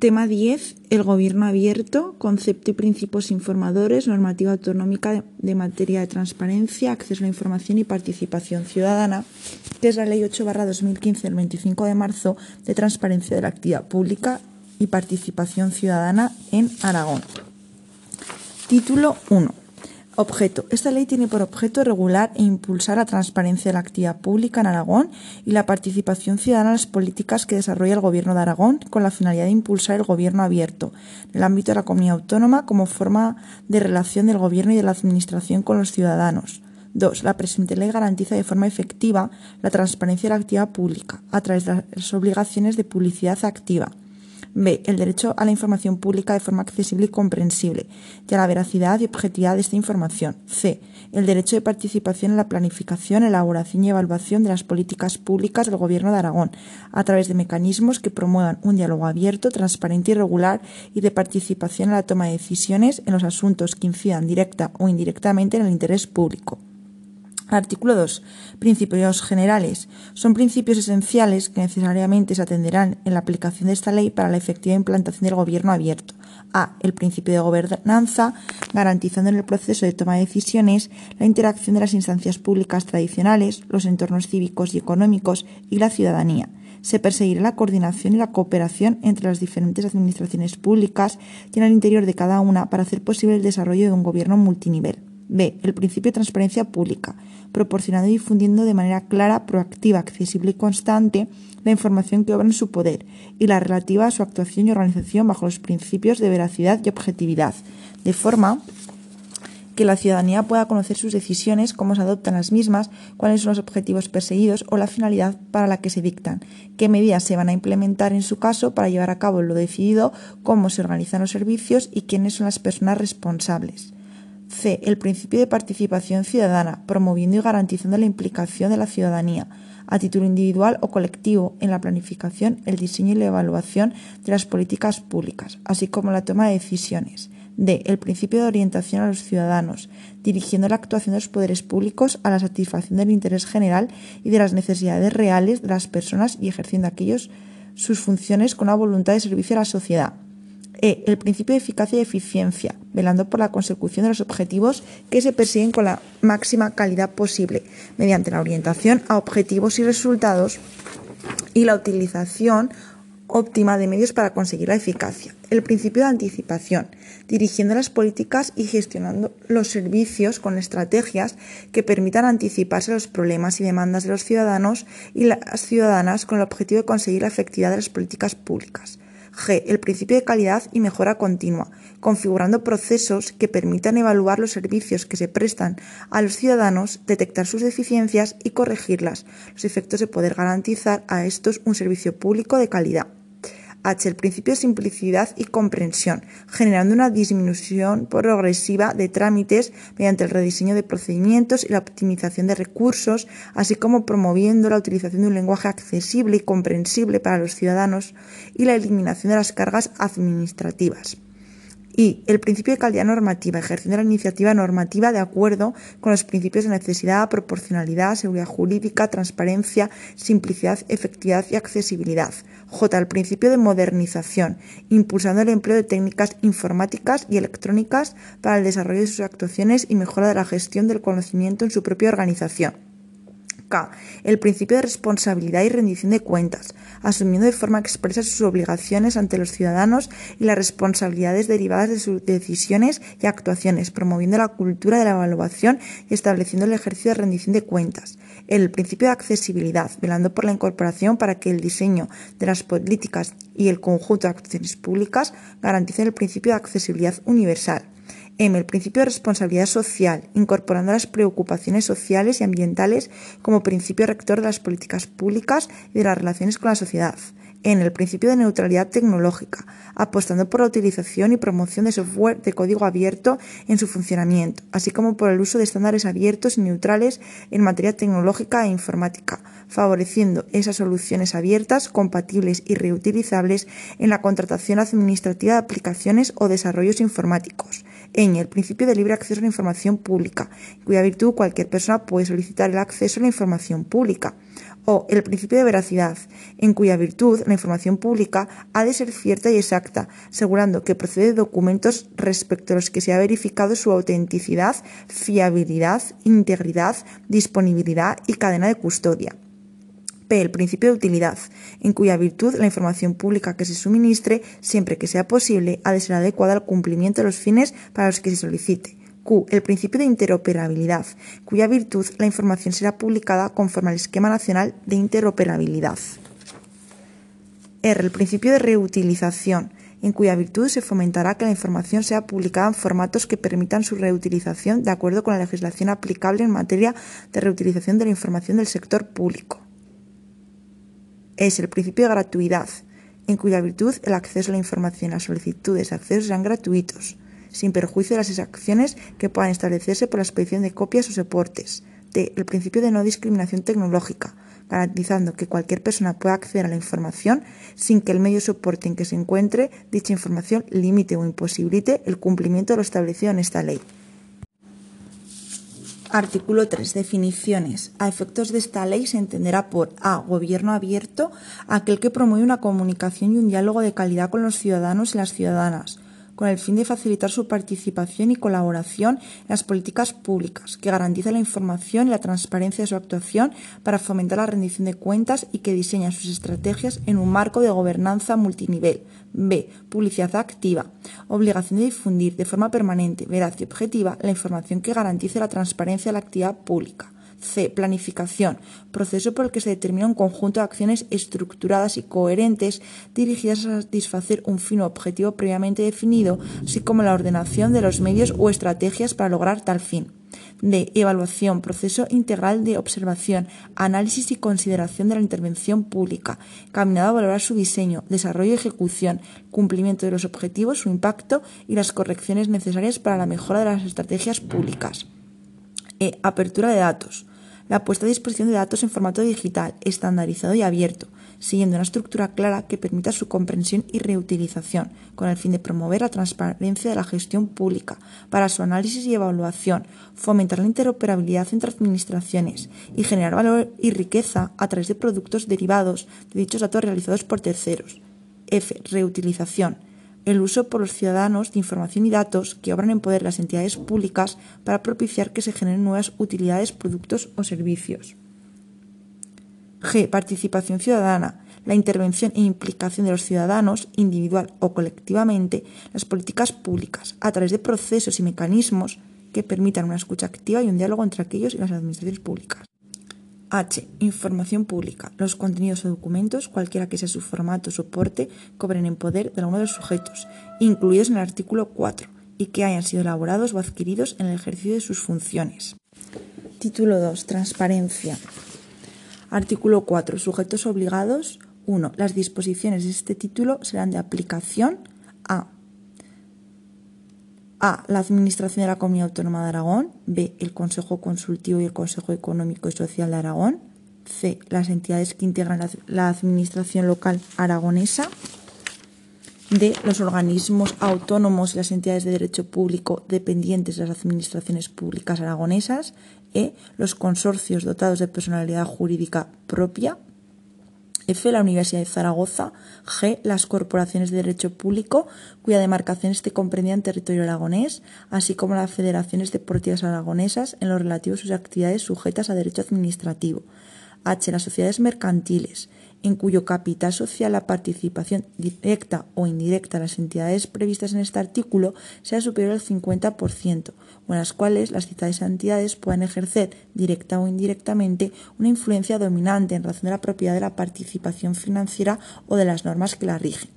Tema 10. El gobierno abierto, concepto y principios informadores, normativa autonómica de materia de transparencia, acceso a la información y participación ciudadana, que es la Ley 8-2015 del 25 de marzo de transparencia de la actividad pública y participación ciudadana en Aragón. Título 1. Objeto. Esta ley tiene por objeto regular e impulsar la transparencia de la actividad pública en Aragón y la participación ciudadana en las políticas que desarrolla el Gobierno de Aragón con la finalidad de impulsar el gobierno abierto en el ámbito de la comunidad autónoma como forma de relación del Gobierno y de la Administración con los ciudadanos. 2. La presente ley garantiza de forma efectiva la transparencia de la actividad pública a través de las obligaciones de publicidad activa. B. El derecho a la información pública de forma accesible y comprensible y a la veracidad y objetividad de esta información. C. El derecho de participación en la planificación, elaboración y evaluación de las políticas públicas del Gobierno de Aragón a través de mecanismos que promuevan un diálogo abierto, transparente y regular y de participación en la toma de decisiones en los asuntos que incidan directa o indirectamente en el interés público. Artículo 2. Principios generales. Son principios esenciales que necesariamente se atenderán en la aplicación de esta ley para la efectiva implantación del gobierno abierto. A. El principio de gobernanza, garantizando en el proceso de toma de decisiones la interacción de las instancias públicas tradicionales, los entornos cívicos y económicos y la ciudadanía. Se perseguirá la coordinación y la cooperación entre las diferentes administraciones públicas y en el interior de cada una para hacer posible el desarrollo de un gobierno multinivel. B. El principio de transparencia pública, proporcionando y difundiendo de manera clara, proactiva, accesible y constante la información que obra en su poder y la relativa a su actuación y organización bajo los principios de veracidad y objetividad, de forma que la ciudadanía pueda conocer sus decisiones, cómo se adoptan las mismas, cuáles son los objetivos perseguidos o la finalidad para la que se dictan, qué medidas se van a implementar en su caso para llevar a cabo lo decidido, cómo se organizan los servicios y quiénes son las personas responsables. C. El principio de participación ciudadana, promoviendo y garantizando la implicación de la ciudadanía, a título individual o colectivo, en la planificación, el diseño y la evaluación de las políticas públicas, así como la toma de decisiones. D. El principio de orientación a los ciudadanos, dirigiendo la actuación de los poderes públicos a la satisfacción del interés general y de las necesidades reales de las personas y ejerciendo aquellos sus funciones con una voluntad de servicio a la sociedad. E. El principio de eficacia y eficiencia, velando por la consecución de los objetivos que se persiguen con la máxima calidad posible, mediante la orientación a objetivos y resultados y la utilización óptima de medios para conseguir la eficacia. El principio de anticipación, dirigiendo las políticas y gestionando los servicios con estrategias que permitan anticiparse a los problemas y demandas de los ciudadanos y las ciudadanas con el objetivo de conseguir la efectividad de las políticas públicas. G. El principio de calidad y mejora continua, configurando procesos que permitan evaluar los servicios que se prestan a los ciudadanos, detectar sus deficiencias y corregirlas, los efectos de poder garantizar a estos un servicio público de calidad. H. El principio de simplicidad y comprensión, generando una disminución progresiva de trámites mediante el rediseño de procedimientos y la optimización de recursos, así como promoviendo la utilización de un lenguaje accesible y comprensible para los ciudadanos y la eliminación de las cargas administrativas. Y el principio de calidad normativa, ejerciendo la iniciativa normativa de acuerdo con los principios de necesidad, proporcionalidad, seguridad jurídica, transparencia, simplicidad, efectividad y accesibilidad. J. El principio de modernización, impulsando el empleo de técnicas informáticas y electrónicas para el desarrollo de sus actuaciones y mejora de la gestión del conocimiento en su propia organización. K. El principio de responsabilidad y rendición de cuentas, asumiendo de forma expresa sus obligaciones ante los ciudadanos y las responsabilidades derivadas de sus decisiones y actuaciones, promoviendo la cultura de la evaluación y estableciendo el ejercicio de rendición de cuentas. El principio de accesibilidad, velando por la incorporación para que el diseño de las políticas y el conjunto de actuaciones públicas garanticen el principio de accesibilidad universal. M. El principio de responsabilidad social, incorporando las preocupaciones sociales y ambientales como principio rector de las políticas públicas y de las relaciones con la sociedad. En el principio de neutralidad tecnológica, apostando por la utilización y promoción de software de código abierto en su funcionamiento, así como por el uso de estándares abiertos y neutrales en materia tecnológica e informática, favoreciendo esas soluciones abiertas, compatibles y reutilizables en la contratación administrativa de aplicaciones o desarrollos informáticos ñ. El principio de libre acceso a la información pública, en cuya virtud cualquier persona puede solicitar el acceso a la información pública. O el principio de veracidad, en cuya virtud la información pública ha de ser cierta y exacta, asegurando que procede de documentos respecto a los que se ha verificado su autenticidad, fiabilidad, integridad, disponibilidad y cadena de custodia. P. El principio de utilidad, en cuya virtud la información pública que se suministre, siempre que sea posible, ha de ser adecuada al cumplimiento de los fines para los que se solicite. Q. El principio de interoperabilidad, cuya virtud la información será publicada conforme al esquema nacional de interoperabilidad. R. El principio de reutilización, en cuya virtud se fomentará que la información sea publicada en formatos que permitan su reutilización de acuerdo con la legislación aplicable en materia de reutilización de la información del sector público es el principio de gratuidad, en cuya virtud el acceso a la información, las solicitudes de acceso serán gratuitos, sin perjuicio de las exacciones que puedan establecerse por la expedición de copias o soportes. D. El principio de no discriminación tecnológica, garantizando que cualquier persona pueda acceder a la información sin que el medio soporte en que se encuentre dicha información limite o imposibilite el cumplimiento de lo establecido en esta ley. Artículo 3. Definiciones. A efectos de esta ley se entenderá por A. Gobierno abierto, aquel que promueve una comunicación y un diálogo de calidad con los ciudadanos y las ciudadanas con el fin de facilitar su participación y colaboración en las políticas públicas, que garantiza la información y la transparencia de su actuación para fomentar la rendición de cuentas y que diseña sus estrategias en un marco de gobernanza multinivel. B. Publicidad activa. Obligación de difundir de forma permanente, veraz y objetiva la información que garantice la transparencia de la actividad pública. C. Planificación. Proceso por el que se determina un conjunto de acciones estructuradas y coherentes dirigidas a satisfacer un fin o objetivo previamente definido, así como la ordenación de los medios o estrategias para lograr tal fin. D. Evaluación, proceso integral de observación, análisis y consideración de la intervención pública, caminado a valorar su diseño, desarrollo y ejecución, cumplimiento de los objetivos, su impacto y las correcciones necesarias para la mejora de las estrategias públicas. E. Apertura de datos la puesta a disposición de datos en formato digital, estandarizado y abierto, siguiendo una estructura clara que permita su comprensión y reutilización, con el fin de promover la transparencia de la gestión pública, para su análisis y evaluación, fomentar la interoperabilidad entre administraciones y generar valor y riqueza a través de productos derivados de dichos datos realizados por terceros. F. Reutilización el uso por los ciudadanos de información y datos que obran en poder las entidades públicas para propiciar que se generen nuevas utilidades, productos o servicios. G. Participación ciudadana. La intervención e implicación de los ciudadanos, individual o colectivamente, en las políticas públicas, a través de procesos y mecanismos que permitan una escucha activa y un diálogo entre aquellos y las administraciones públicas. H. Información pública. Los contenidos o documentos, cualquiera que sea su formato o soporte, cobren en poder de alguno de los sujetos, incluidos en el artículo 4, y que hayan sido elaborados o adquiridos en el ejercicio de sus funciones. Título 2. Transparencia. Artículo 4. Sujetos obligados. 1. Las disposiciones de este título serán de aplicación a a. La Administración de la Comunidad Autónoma de Aragón. B. El Consejo Consultivo y el Consejo Económico y Social de Aragón. C. Las entidades que integran la Administración local aragonesa. D. Los organismos autónomos y las entidades de derecho público dependientes de las administraciones públicas aragonesas. E. Los consorcios dotados de personalidad jurídica propia. F. La Universidad de Zaragoza. G. Las corporaciones de derecho público cuya demarcación esté comprendida en territorio aragonés, así como las federaciones deportivas aragonesas en lo relativo a sus actividades sujetas a derecho administrativo. H. Las sociedades mercantiles en cuyo capital social la participación directa o indirecta de las entidades previstas en este artículo sea superior al 50%, en las cuales las citadas entidades puedan ejercer directa o indirectamente una influencia dominante en razón de la propiedad de la participación financiera o de las normas que la rigen.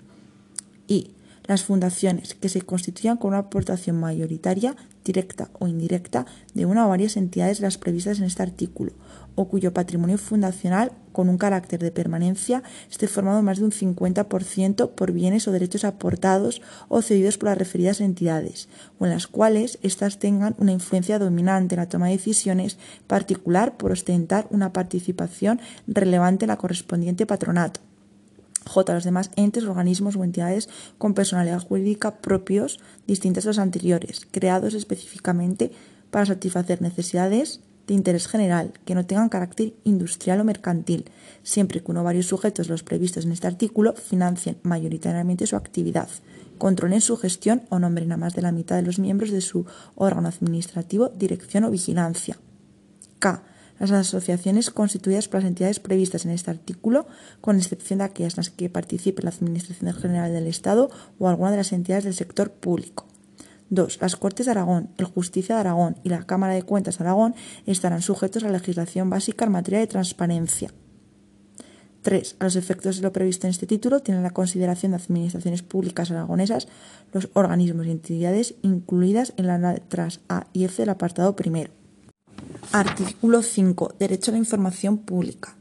Y las fundaciones que se constituyan con una aportación mayoritaria, directa o indirecta, de una o varias entidades las previstas en este artículo, o cuyo patrimonio fundacional con un carácter de permanencia esté formado más de un 50% por bienes o derechos aportados o cedidos por las referidas entidades, o en las cuales éstas tengan una influencia dominante en la toma de decisiones, particular por ostentar una participación relevante en la correspondiente patronato. J. Los demás entes, organismos o entidades con personalidad jurídica propios distintos a los anteriores, creados específicamente para satisfacer necesidades de interés general que no tengan carácter industrial o mercantil, siempre que uno o varios sujetos, los previstos en este artículo, financien mayoritariamente su actividad, controlen su gestión o nombren a más de la mitad de los miembros de su órgano administrativo, dirección o vigilancia. K. Las asociaciones constituidas por las entidades previstas en este artículo, con excepción de aquellas en las que participe la Administración General del Estado o alguna de las entidades del sector público. 2. Las Cortes de Aragón, el Justicia de Aragón y la Cámara de Cuentas de Aragón estarán sujetos a la legislación básica en materia de transparencia. 3. A los efectos de lo previsto en este título tienen la consideración de administraciones públicas aragonesas los organismos y entidades incluidas en las letras A y F del apartado primero. Artículo 5. Derecho a la información pública.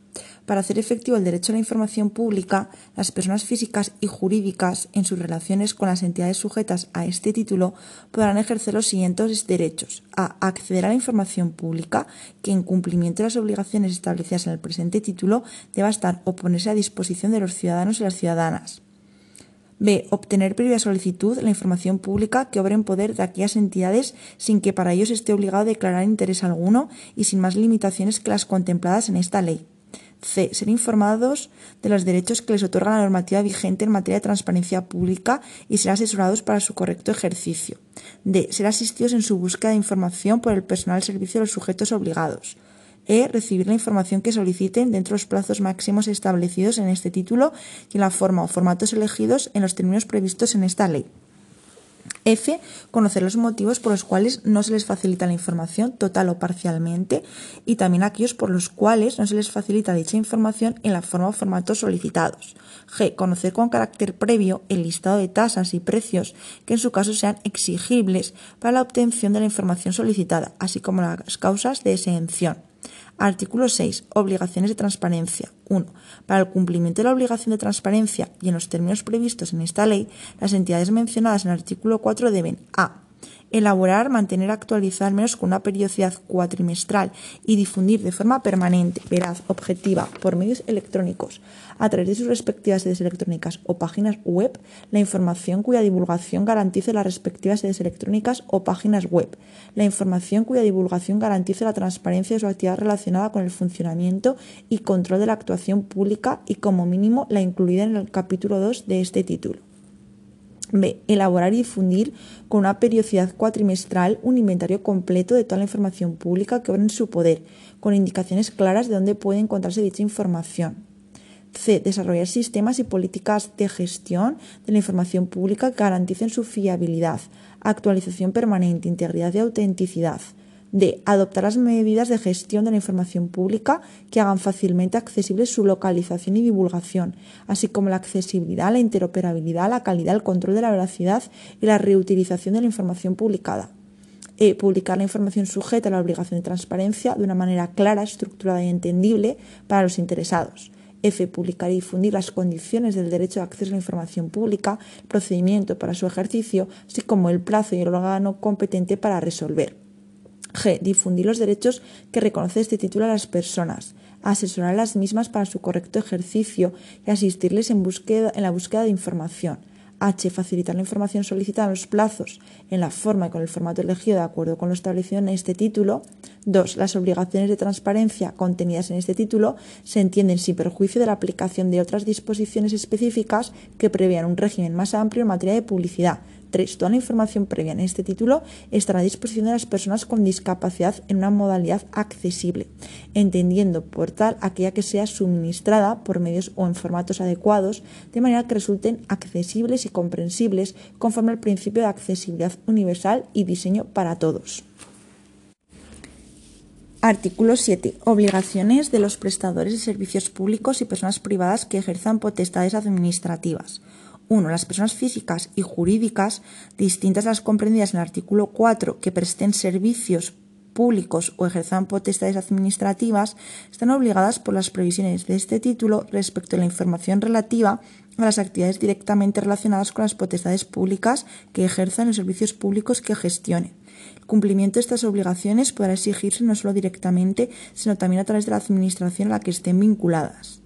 Para hacer efectivo el derecho a la información pública, las personas físicas y jurídicas, en sus relaciones con las entidades sujetas a este título, podrán ejercer los siguientes derechos. A. Acceder a la información pública, que en cumplimiento de las obligaciones establecidas en el presente título, deba estar o ponerse a disposición de los ciudadanos y las ciudadanas. B. Obtener previa solicitud la información pública que obre en poder de aquellas entidades sin que para ellos esté obligado a declarar interés alguno y sin más limitaciones que las contempladas en esta ley. C. Ser informados de los derechos que les otorga la normativa vigente en materia de transparencia pública y ser asesorados para su correcto ejercicio. D. Ser asistidos en su búsqueda de información por el personal al servicio de los sujetos obligados. E. Recibir la información que soliciten dentro de los plazos máximos establecidos en este título y en la forma o formatos elegidos en los términos previstos en esta ley. F. Conocer los motivos por los cuales no se les facilita la información total o parcialmente y también aquellos por los cuales no se les facilita dicha información en la forma o formatos solicitados. G. Conocer con carácter previo el listado de tasas y precios que en su caso sean exigibles para la obtención de la información solicitada, así como las causas de exención. Artículo 6. Obligaciones de transparencia. 1. Para el cumplimiento de la obligación de transparencia y en los términos previstos en esta ley, las entidades mencionadas en el artículo 4 deben a elaborar, mantener actualizada al menos con una periodicidad cuatrimestral y difundir de forma permanente, veraz, objetiva, por medios electrónicos, a través de sus respectivas sedes electrónicas o páginas web, la información cuya divulgación garantice las respectivas sedes electrónicas o páginas web, la información cuya divulgación garantice la transparencia de su actividad relacionada con el funcionamiento y control de la actuación pública y como mínimo la incluida en el capítulo 2 de este título. B. Elaborar y difundir con una periodicidad cuatrimestral un inventario completo de toda la información pública que obra en su poder, con indicaciones claras de dónde puede encontrarse dicha información. C. Desarrollar sistemas y políticas de gestión de la información pública que garanticen su fiabilidad, actualización permanente, integridad y autenticidad. D. Adoptar las medidas de gestión de la información pública que hagan fácilmente accesible su localización y divulgación, así como la accesibilidad, la interoperabilidad, la calidad, el control de la veracidad y la reutilización de la información publicada. E. Publicar la información sujeta a la obligación de transparencia de una manera clara, estructurada y entendible para los interesados. F. Publicar y difundir las condiciones del derecho de acceso a la información pública, procedimiento para su ejercicio, así como el plazo y el órgano competente para resolver. G. Difundir los derechos que reconoce este título a las personas. Asesorar a las mismas para su correcto ejercicio y asistirles en, la búsqueda de información. H. Facilitar la información solicitada en los plazos, en la forma y con el formato elegido de acuerdo con lo establecido en este título. 2. Las obligaciones de transparencia contenidas en este título se entienden sin perjuicio de la aplicación de otras disposiciones específicas que prevean un régimen más amplio en materia de publicidad, 3. Toda la información previa en este título estará a disposición de las personas con discapacidad en una modalidad accesible, entendiendo por tal aquella que sea suministrada por medios o en formatos adecuados, de manera que resulten accesibles y comprensibles conforme al principio de accesibilidad universal y diseño para todos. Artículo 7. Obligaciones de los prestadores de servicios públicos y personas privadas que ejerzan potestades administrativas. 1. Las personas físicas y jurídicas, distintas a las comprendidas en el artículo 4, que presten servicios públicos o ejerzan potestades administrativas, están obligadas por las previsiones de este título respecto a la información relativa a las actividades directamente relacionadas con las potestades públicas que ejerzan los servicios públicos que gestionen. El cumplimiento de estas obligaciones podrá exigirse no solo directamente, sino también a través de la administración a la que estén vinculadas.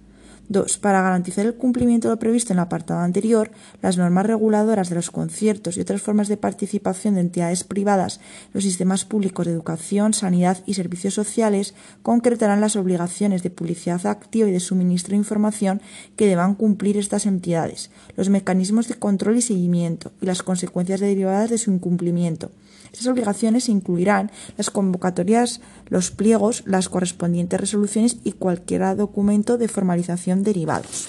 2. Para garantizar el cumplimiento de lo previsto en el apartado anterior, las normas reguladoras de los conciertos y otras formas de participación de entidades privadas los sistemas públicos de educación, sanidad y servicios sociales concretarán las obligaciones de publicidad activa y de suministro de información que deban cumplir estas entidades, los mecanismos de control y seguimiento y las consecuencias derivadas de su incumplimiento. Estas obligaciones incluirán las convocatorias, los pliegos, las correspondientes resoluciones y cualquier documento de formalización derivados.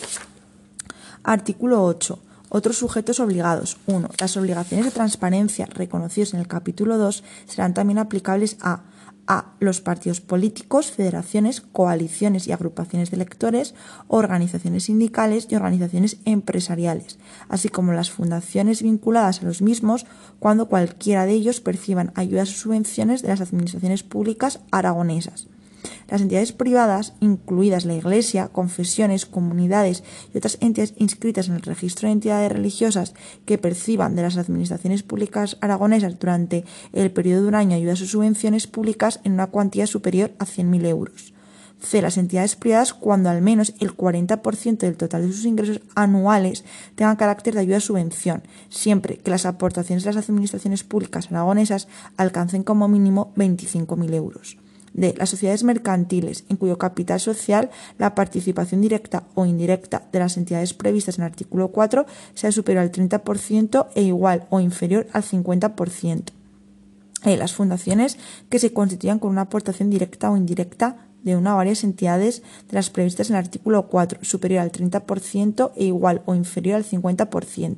Artículo 8. Otros sujetos obligados. 1. Las obligaciones de transparencia reconocidas en el capítulo 2 serán también aplicables a a los partidos políticos, federaciones, coaliciones y agrupaciones de electores, organizaciones sindicales y organizaciones empresariales, así como las fundaciones vinculadas a los mismos cuando cualquiera de ellos perciban ayudas o subvenciones de las administraciones públicas aragonesas. Las entidades privadas, incluidas la Iglesia, confesiones, comunidades y otras entidades inscritas en el registro de entidades religiosas que perciban de las administraciones públicas aragonesas durante el periodo de un año ayudas o subvenciones públicas en una cuantía superior a 100.000 euros. C. Las entidades privadas cuando al menos el 40% del total de sus ingresos anuales tengan carácter de ayuda subvención, siempre que las aportaciones de las administraciones públicas aragonesas alcancen como mínimo 25.000 euros de las sociedades mercantiles, en cuyo capital social la participación directa o indirecta de las entidades previstas en el artículo 4 sea superior al 30% e igual o inferior al 50%. Eh, las fundaciones que se constituyan con una aportación directa o indirecta de una o varias entidades de las previstas en el artículo 4, superior al 30% e igual o inferior al 50%,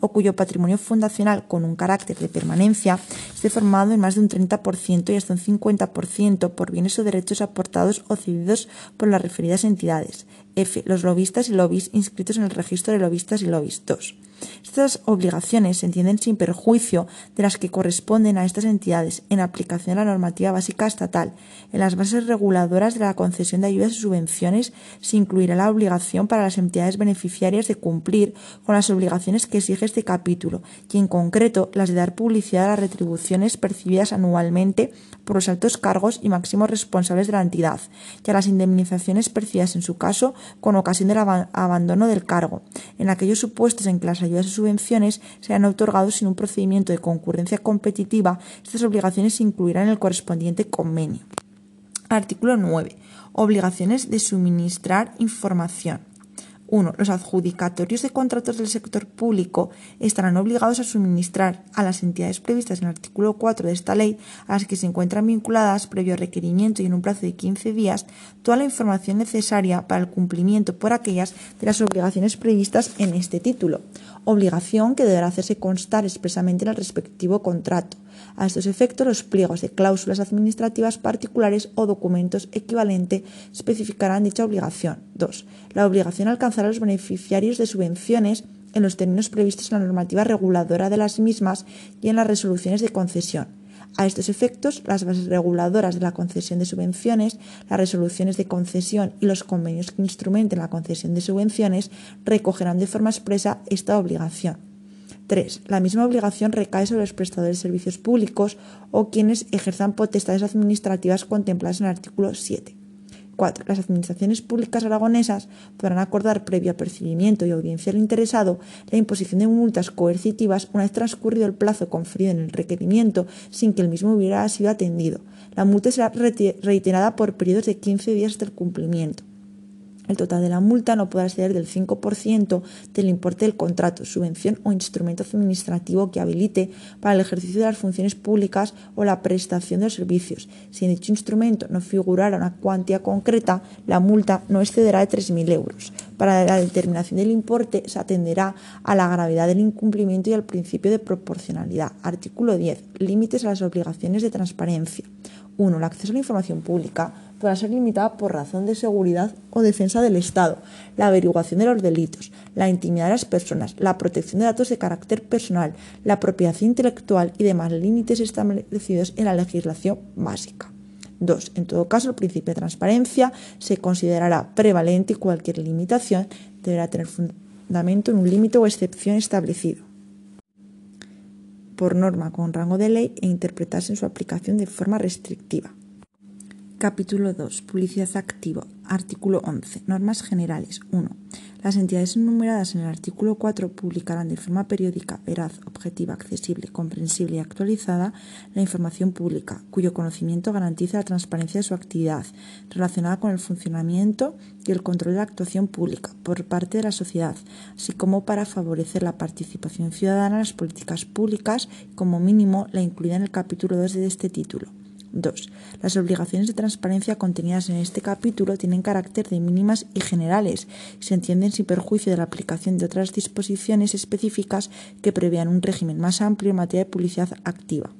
o cuyo patrimonio fundacional con un carácter de permanencia esté formado en más de un 30% y hasta un 50% por bienes o derechos aportados o cedidos por las referidas entidades. F. Los lobistas y lobbies inscritos en el registro de lobistas y lobbies. 2. Estas obligaciones se entienden sin perjuicio de las que corresponden a estas entidades en aplicación a la normativa básica estatal. En las bases reguladoras de la concesión de ayudas y subvenciones se incluirá la obligación para las entidades beneficiarias de cumplir con las obligaciones que exige este capítulo y en concreto las de dar publicidad a las retribuciones percibidas anualmente por los altos cargos y máximos responsables de la entidad y a las indemnizaciones percibidas en su caso con ocasión del abandono del cargo, en aquellos supuestos en que las ayudas y subvenciones sean otorgados sin un procedimiento de concurrencia competitiva, estas obligaciones se incluirán en el correspondiente convenio. Artículo 9. Obligaciones de suministrar información. 1. Los adjudicatorios de contratos del sector público estarán obligados a suministrar a las entidades previstas en el artículo 4 de esta ley, a las que se encuentran vinculadas previo requerimiento y en un plazo de 15 días, toda la información necesaria para el cumplimiento por aquellas de las obligaciones previstas en este título, obligación que deberá hacerse constar expresamente en el respectivo contrato. A estos efectos, los pliegos de cláusulas administrativas particulares o documentos equivalente especificarán dicha obligación. 2. La obligación alcanzará a los beneficiarios de subvenciones en los términos previstos en la normativa reguladora de las mismas y en las resoluciones de concesión. A estos efectos, las bases reguladoras de la concesión de subvenciones, las resoluciones de concesión y los convenios que instrumenten la concesión de subvenciones recogerán de forma expresa esta obligación. 3. La misma obligación recae sobre los prestadores de servicios públicos o quienes ejerzan potestades administrativas contempladas en el artículo 7. 4. Las administraciones públicas aragonesas podrán acordar previo apercibimiento y audiencia al interesado la imposición de multas coercitivas una vez transcurrido el plazo conferido en el requerimiento sin que el mismo hubiera sido atendido. La multa será reiterada por periodos de 15 días hasta el cumplimiento. El total de la multa no podrá exceder del 5% del importe del contrato, subvención o instrumento administrativo que habilite para el ejercicio de las funciones públicas o la prestación de los servicios. Si en dicho instrumento no figurara una cuantía concreta, la multa no excederá de 3.000 euros. Para la determinación del importe se atenderá a la gravedad del incumplimiento y al principio de proporcionalidad. Artículo 10. Límites a las obligaciones de transparencia. 1. El acceso a la información pública podrá ser limitada por razón de seguridad o defensa del Estado, la averiguación de los delitos, la intimidad de las personas, la protección de datos de carácter personal, la propiedad intelectual y demás límites establecidos en la legislación básica. 2. En todo caso, el principio de transparencia se considerará prevalente y cualquier limitación deberá tener fundamento en un límite o excepción establecido por norma con rango de ley e interpretarse en su aplicación de forma restrictiva. Capítulo 2. Publicidad activa. Artículo 11. Normas generales. 1. Las entidades enumeradas en el artículo 4 publicarán de forma periódica, veraz, objetiva, accesible, comprensible y actualizada la información pública, cuyo conocimiento garantiza la transparencia de su actividad, relacionada con el funcionamiento y el control de la actuación pública por parte de la sociedad, así como para favorecer la participación ciudadana en las políticas públicas, como mínimo la incluida en el capítulo 2 de este título. 2. Las obligaciones de transparencia contenidas en este capítulo tienen carácter de mínimas y generales y se entienden sin perjuicio de la aplicación de otras disposiciones específicas que prevean un régimen más amplio en materia de publicidad activa.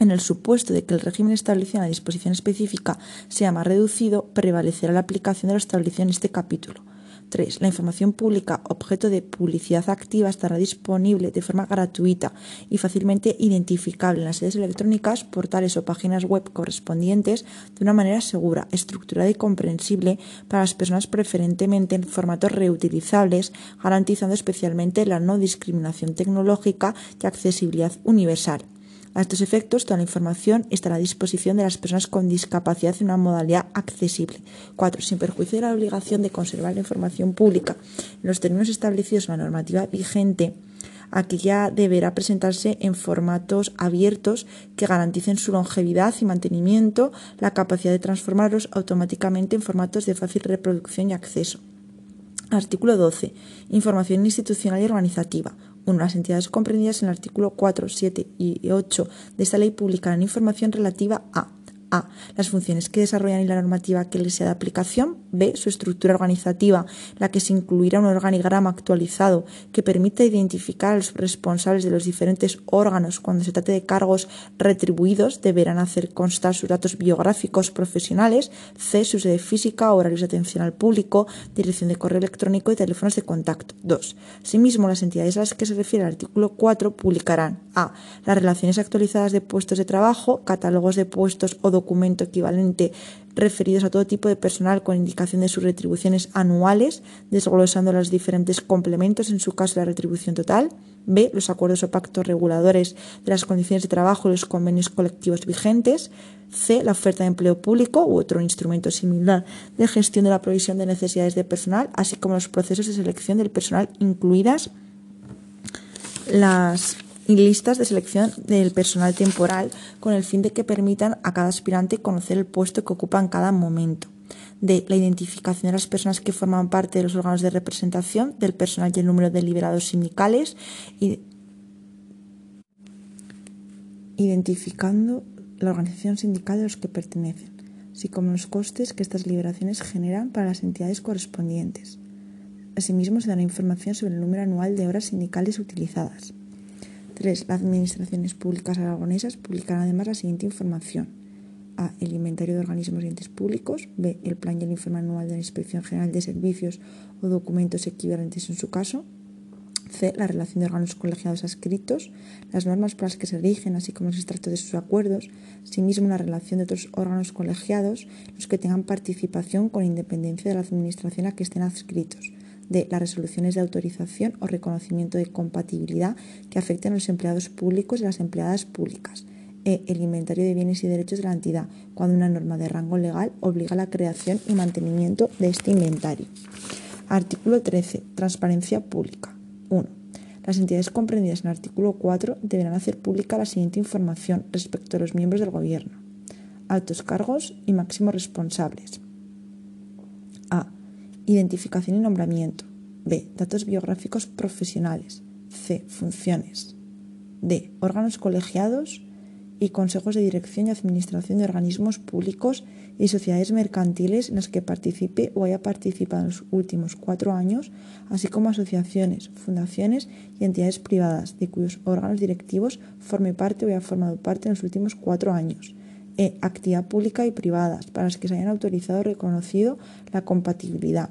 En el supuesto de que el régimen establecido en la disposición específica sea más reducido, prevalecerá la aplicación de lo establecido en este capítulo. 3. La información pública objeto de publicidad activa estará disponible de forma gratuita y fácilmente identificable en las sedes electrónicas, portales o páginas web correspondientes de una manera segura, estructurada y comprensible para las personas preferentemente en formatos reutilizables, garantizando especialmente la no discriminación tecnológica y accesibilidad universal. A estos efectos, toda la información estará a disposición de las personas con discapacidad en una modalidad accesible. 4. Sin perjuicio de la obligación de conservar la información pública en los términos establecidos en la normativa vigente, aquella deberá presentarse en formatos abiertos que garanticen su longevidad y mantenimiento, la capacidad de transformarlos automáticamente en formatos de fácil reproducción y acceso. Artículo 12. Información institucional y organizativa. 1. Las entidades comprendidas en el artículo 4, 7 y 8 de esta ley publicarán información relativa a a. Las funciones que desarrollan y la normativa que les sea de aplicación. B. Su estructura organizativa, la que se incluirá un organigrama actualizado que permita identificar a los responsables de los diferentes órganos cuando se trate de cargos retribuidos. Deberán hacer constar sus datos biográficos profesionales. C. Su sede física, horarios de atención al público, dirección de correo electrónico y teléfonos de contacto. 2. Asimismo, las entidades a las que se refiere el artículo 4 publicarán a. Las relaciones actualizadas de puestos de trabajo, catálogos de puestos o documento equivalente referidos a todo tipo de personal con indicación de sus retribuciones anuales, desglosando los diferentes complementos, en su caso la retribución total. B. Los acuerdos o pactos reguladores de las condiciones de trabajo y los convenios colectivos vigentes. C. La oferta de empleo público u otro instrumento similar de gestión de la provisión de necesidades de personal, así como los procesos de selección del personal, incluidas las y listas de selección del personal temporal con el fin de que permitan a cada aspirante conocer el puesto que ocupa en cada momento. De la identificación de las personas que forman parte de los órganos de representación del personal y el número de liberados sindicales, identificando la organización sindical de los que pertenecen, así como los costes que estas liberaciones generan para las entidades correspondientes. Asimismo, se dará información sobre el número anual de horas sindicales utilizadas. 3. Las administraciones públicas aragonesas publicarán además la siguiente información. A. El inventario de organismos y entes públicos. B. El plan y el informe anual de la Inspección General de Servicios o documentos equivalentes en su caso. C. La relación de órganos colegiados adscritos, las normas por las que se rigen, así como los extractos de sus acuerdos, asimismo la relación de otros órganos colegiados, los que tengan participación con independencia de la administración a que estén adscritos de las resoluciones de autorización o reconocimiento de compatibilidad que afecten a los empleados públicos y las empleadas públicas. E. El inventario de bienes y derechos de la entidad, cuando una norma de rango legal obliga a la creación y mantenimiento de este inventario. Artículo 13. Transparencia pública. 1. Las entidades comprendidas en el artículo 4 deberán hacer pública la siguiente información respecto a los miembros del Gobierno. Altos cargos y máximos responsables. A. Identificación y nombramiento. B. Datos biográficos profesionales. C. Funciones. D. Órganos colegiados y consejos de dirección y administración de organismos públicos y sociedades mercantiles en las que participe o haya participado en los últimos cuatro años, así como asociaciones, fundaciones y entidades privadas de cuyos órganos directivos forme parte o haya formado parte en los últimos cuatro años e actividad pública y privadas, para las que se hayan autorizado o reconocido la compatibilidad.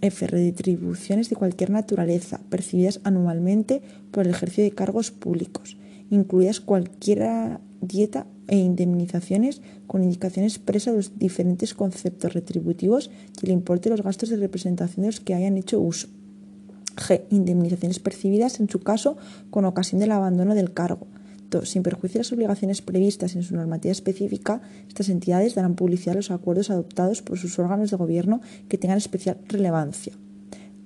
F. Redistribuciones de cualquier naturaleza, percibidas anualmente por el ejercicio de cargos públicos, incluidas cualquier dieta e indemnizaciones con indicación expresa de los diferentes conceptos retributivos y el importe de los gastos de representación de los que hayan hecho uso. G. Indemnizaciones percibidas, en su caso, con ocasión del abandono del cargo 2. Sin perjuicio de las obligaciones previstas en su normativa específica, estas entidades darán publicidad a los acuerdos adoptados por sus órganos de gobierno que tengan especial relevancia.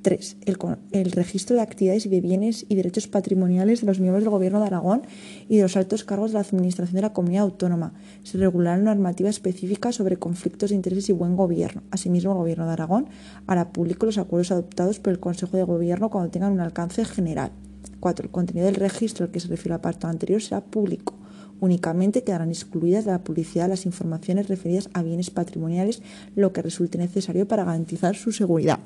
3. El, registro de actividades y de bienes y derechos patrimoniales de los miembros del Gobierno de Aragón y de los altos cargos de la Administración de la Comunidad Autónoma. Se regulará normativa específica sobre conflictos de intereses y buen gobierno. Asimismo, el Gobierno de Aragón hará público los acuerdos adoptados por el Consejo de Gobierno cuando tengan un alcance general. 4. El contenido del registro al que se refiere al apartado anterior será público. Únicamente quedarán excluidas de la publicidad las informaciones referidas a bienes patrimoniales, lo que resulte necesario para garantizar su seguridad.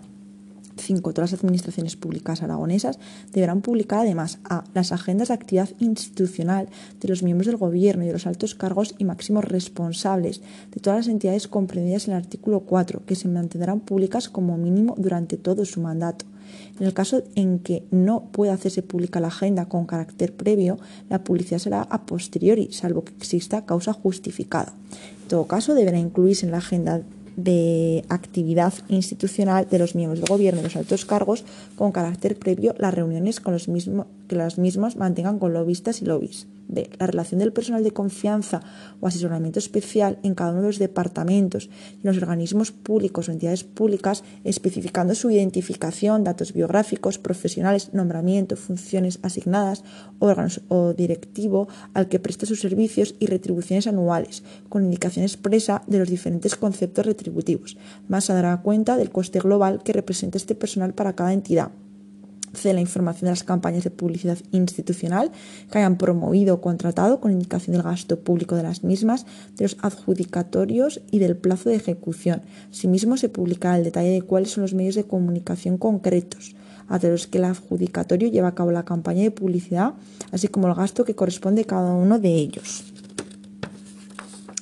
5. Todas las administraciones públicas aragonesas deberán publicar además a las agendas de actividad institucional de los miembros del Gobierno y de los altos cargos y máximos responsables de todas las entidades comprendidas en el artículo 4, que se mantendrán públicas como mínimo durante todo su mandato. En el caso en que no pueda hacerse pública la agenda con carácter previo, la publicidad será a posteriori, salvo que exista causa justificada. En todo caso, deberá incluirse en la agenda de actividad institucional de los miembros del gobierno y los altos cargos con carácter previo las reuniones con los mismos, que las mismas mantengan con lobistas y lobbies. B. La relación del personal de confianza o asesoramiento especial en cada uno de los departamentos y los organismos públicos o entidades públicas, especificando su identificación, datos biográficos, profesionales, nombramiento, funciones asignadas, órganos o directivo al que presta sus servicios y retribuciones anuales, con indicación expresa de los diferentes conceptos retributivos. Más se dará cuenta del coste global que representa este personal para cada entidad. C. La información de las campañas de publicidad institucional que hayan promovido o contratado con indicación del gasto público de las mismas, de los adjudicatorios y del plazo de ejecución. Asimismo, se publicará el detalle de cuáles son los medios de comunicación concretos a los que el adjudicatorio lleva a cabo la campaña de publicidad, así como el gasto que corresponde a cada uno de ellos.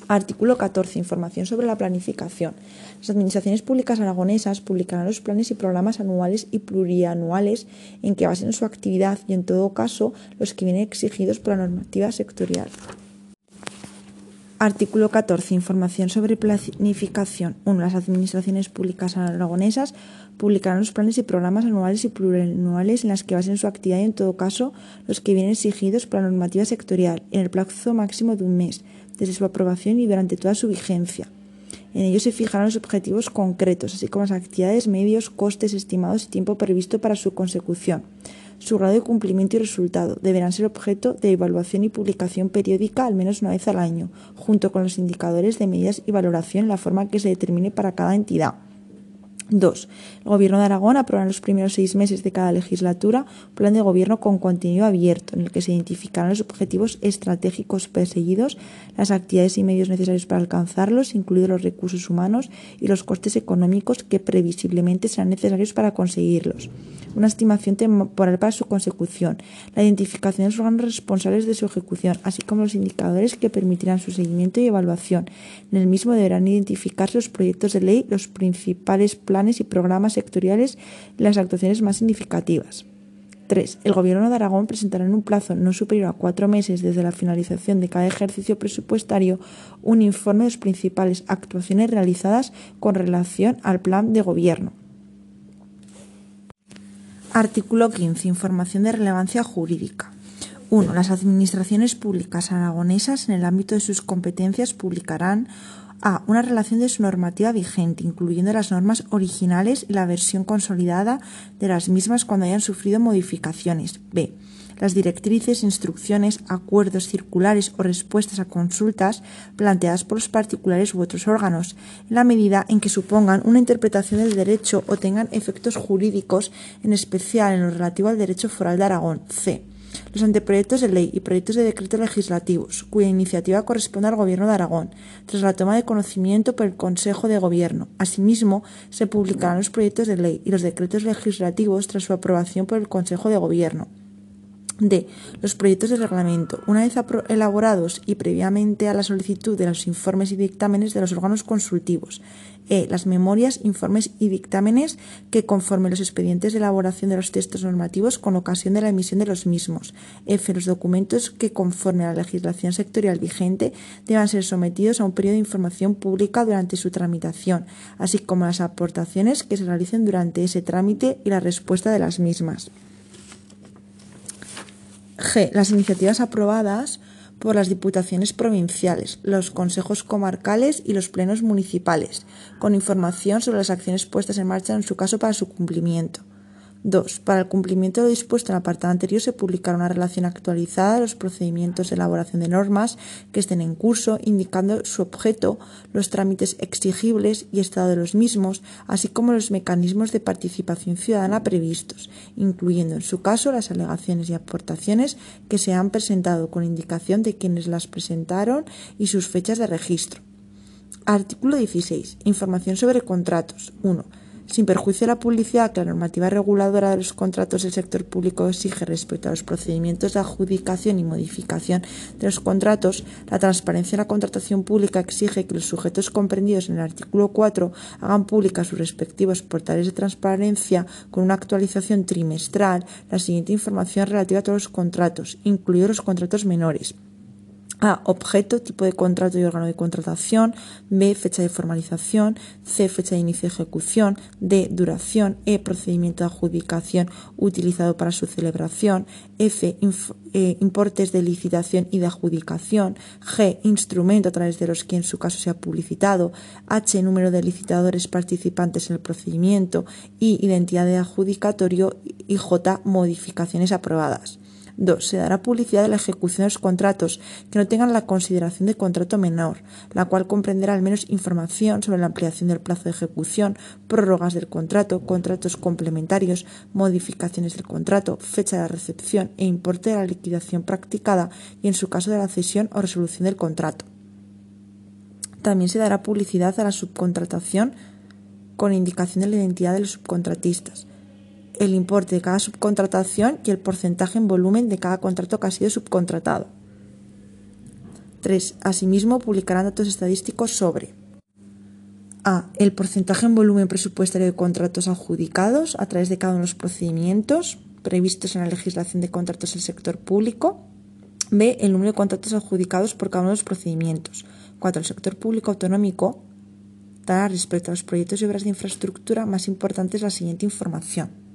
Artículo 14. Información sobre la planificación. Las administraciones públicas aragonesas publicarán los planes y programas anuales y plurianuales en que basen su actividad y, en todo caso, los que vienen exigidos por la normativa sectorial. Artículo 14. Información sobre planificación. 1. Las administraciones públicas aragonesas publicarán los planes y programas anuales y plurianuales en las que basen su actividad y, en todo caso, los que vienen exigidos por la normativa sectorial en el plazo máximo de un mes desde su aprobación y durante toda su vigencia. En ellos se fijarán los objetivos concretos, así como las actividades, medios, costes estimados y tiempo previsto para su consecución. Su grado de cumplimiento y resultado deberán ser objeto de evaluación y publicación periódica al menos una vez al año, junto con los indicadores de medidas y valoración en la forma que se determine para cada entidad. 2. Gobierno de Aragón aprobará en los primeros seis meses de cada legislatura un plan de gobierno con contenido abierto, en el que se identificarán los objetivos estratégicos perseguidos, las actividades y medios necesarios para alcanzarlos, incluidos los recursos humanos y los costes económicos que previsiblemente serán necesarios para conseguirlos una estimación temporal para su consecución, la identificación de los órganos responsables de su ejecución, así como los indicadores que permitirán su seguimiento y evaluación. En el mismo deberán identificarse los proyectos de ley, los principales planes y programas sectoriales las actuaciones más significativas. 3. El Gobierno de Aragón presentará en un plazo no superior a cuatro meses desde la finalización de cada ejercicio presupuestario un informe de las principales actuaciones realizadas con relación al plan de gobierno. Artículo 15. Información de relevancia jurídica. 1. Las administraciones públicas aragonesas en el ámbito de sus competencias publicarán a. Una relación de su normativa vigente, incluyendo las normas originales y la versión consolidada de las mismas cuando hayan sufrido modificaciones. B las directrices, instrucciones, acuerdos circulares o respuestas a consultas planteadas por los particulares u otros órganos, en la medida en que supongan una interpretación del derecho o tengan efectos jurídicos, en especial en lo relativo al derecho foral de Aragón. C. Los anteproyectos de ley y proyectos de decretos legislativos, cuya iniciativa corresponde al Gobierno de Aragón, tras la toma de conocimiento por el Consejo de Gobierno. Asimismo, se publicarán los proyectos de ley y los decretos legislativos tras su aprobación por el Consejo de Gobierno. D. Los proyectos de reglamento, una vez elaborados y previamente a la solicitud de los informes y dictámenes de los órganos consultivos. E. Las memorias, informes y dictámenes que conformen los expedientes de elaboración de los textos normativos con ocasión de la emisión de los mismos. F. Los documentos que conforme a la legislación sectorial vigente deban ser sometidos a un periodo de información pública durante su tramitación, así como las aportaciones que se realicen durante ese trámite y la respuesta de las mismas. G. Las iniciativas aprobadas por las diputaciones provinciales, los consejos comarcales y los plenos municipales, con información sobre las acciones puestas en marcha en su caso para su cumplimiento. 2. Para el cumplimiento de lo dispuesto en el apartado anterior se publicará una relación actualizada de los procedimientos de elaboración de normas que estén en curso, indicando su objeto, los trámites exigibles y estado de los mismos, así como los mecanismos de participación ciudadana previstos, incluyendo en su caso las alegaciones y aportaciones que se han presentado con indicación de quienes las presentaron y sus fechas de registro. Artículo 16. Información sobre contratos. 1 sin perjuicio de la publicidad que la normativa reguladora de los contratos del sector público exige respecto a los procedimientos de adjudicación y modificación de los contratos, la transparencia en la contratación pública exige que los sujetos comprendidos en el artículo 4 hagan públicas sus respectivos portales de transparencia con una actualización trimestral la siguiente información relativa a todos los contratos, incluidos los contratos menores. A. Objeto, tipo de contrato y órgano de contratación. B. Fecha de formalización. C. Fecha de inicio de ejecución. D. Duración. E. Procedimiento de adjudicación utilizado para su celebración. F. Eh, importes de licitación y de adjudicación. G. Instrumento a través de los que en su caso se ha publicitado. H. Número de licitadores participantes en el procedimiento. I. Identidad de adjudicatorio. Y J. Modificaciones aprobadas. 2. Se dará publicidad de la ejecución de los contratos que no tengan la consideración de contrato menor, la cual comprenderá al menos información sobre la ampliación del plazo de ejecución, prórrogas del contrato, contratos complementarios, modificaciones del contrato, fecha de recepción e importe de la liquidación practicada y en su caso de la cesión o resolución del contrato. También se dará publicidad a la subcontratación con indicación de la identidad de los subcontratistas el importe de cada subcontratación y el porcentaje en volumen de cada contrato que ha sido subcontratado. 3. Asimismo, publicarán datos estadísticos sobre a. El porcentaje en volumen presupuestario de contratos adjudicados a través de cada uno de los procedimientos previstos en la legislación de contratos del sector público. B. El número de contratos adjudicados por cada uno de los procedimientos. 4. El sector público autonómico dará respecto a los proyectos y obras de infraestructura más importantes la siguiente información.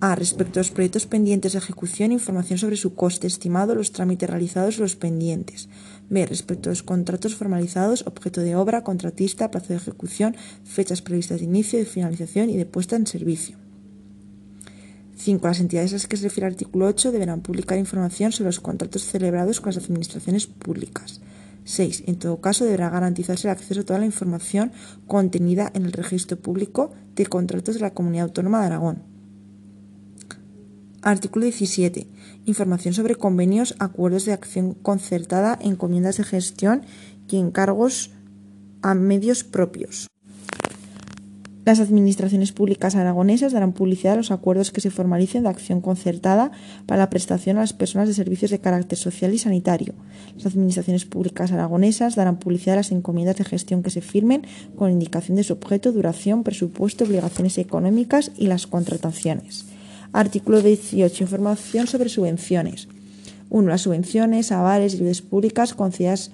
A. Respecto a los proyectos pendientes de ejecución, información sobre su coste estimado, los trámites realizados los pendientes. B. Respecto a los contratos formalizados, objeto de obra, contratista, plazo de ejecución, fechas previstas de inicio, de finalización y de puesta en servicio. 5. Las entidades a las que se refiere el artículo 8 deberán publicar información sobre los contratos celebrados con las administraciones públicas. 6. En todo caso, deberá garantizarse el acceso a toda la información contenida en el registro público de contratos de la Comunidad Autónoma de Aragón. Artículo 17. Información sobre convenios, acuerdos de acción concertada, encomiendas de gestión y encargos a medios propios. Las administraciones públicas aragonesas darán publicidad a los acuerdos que se formalicen de acción concertada para la prestación a las personas de servicios de carácter social y sanitario. Las administraciones públicas aragonesas darán publicidad a las encomiendas de gestión que se firmen con indicación de su objeto, duración, presupuesto, obligaciones económicas y las contrataciones. Artículo 18. Información sobre subvenciones. 1. Las subvenciones, avales y ayudas públicas concedidas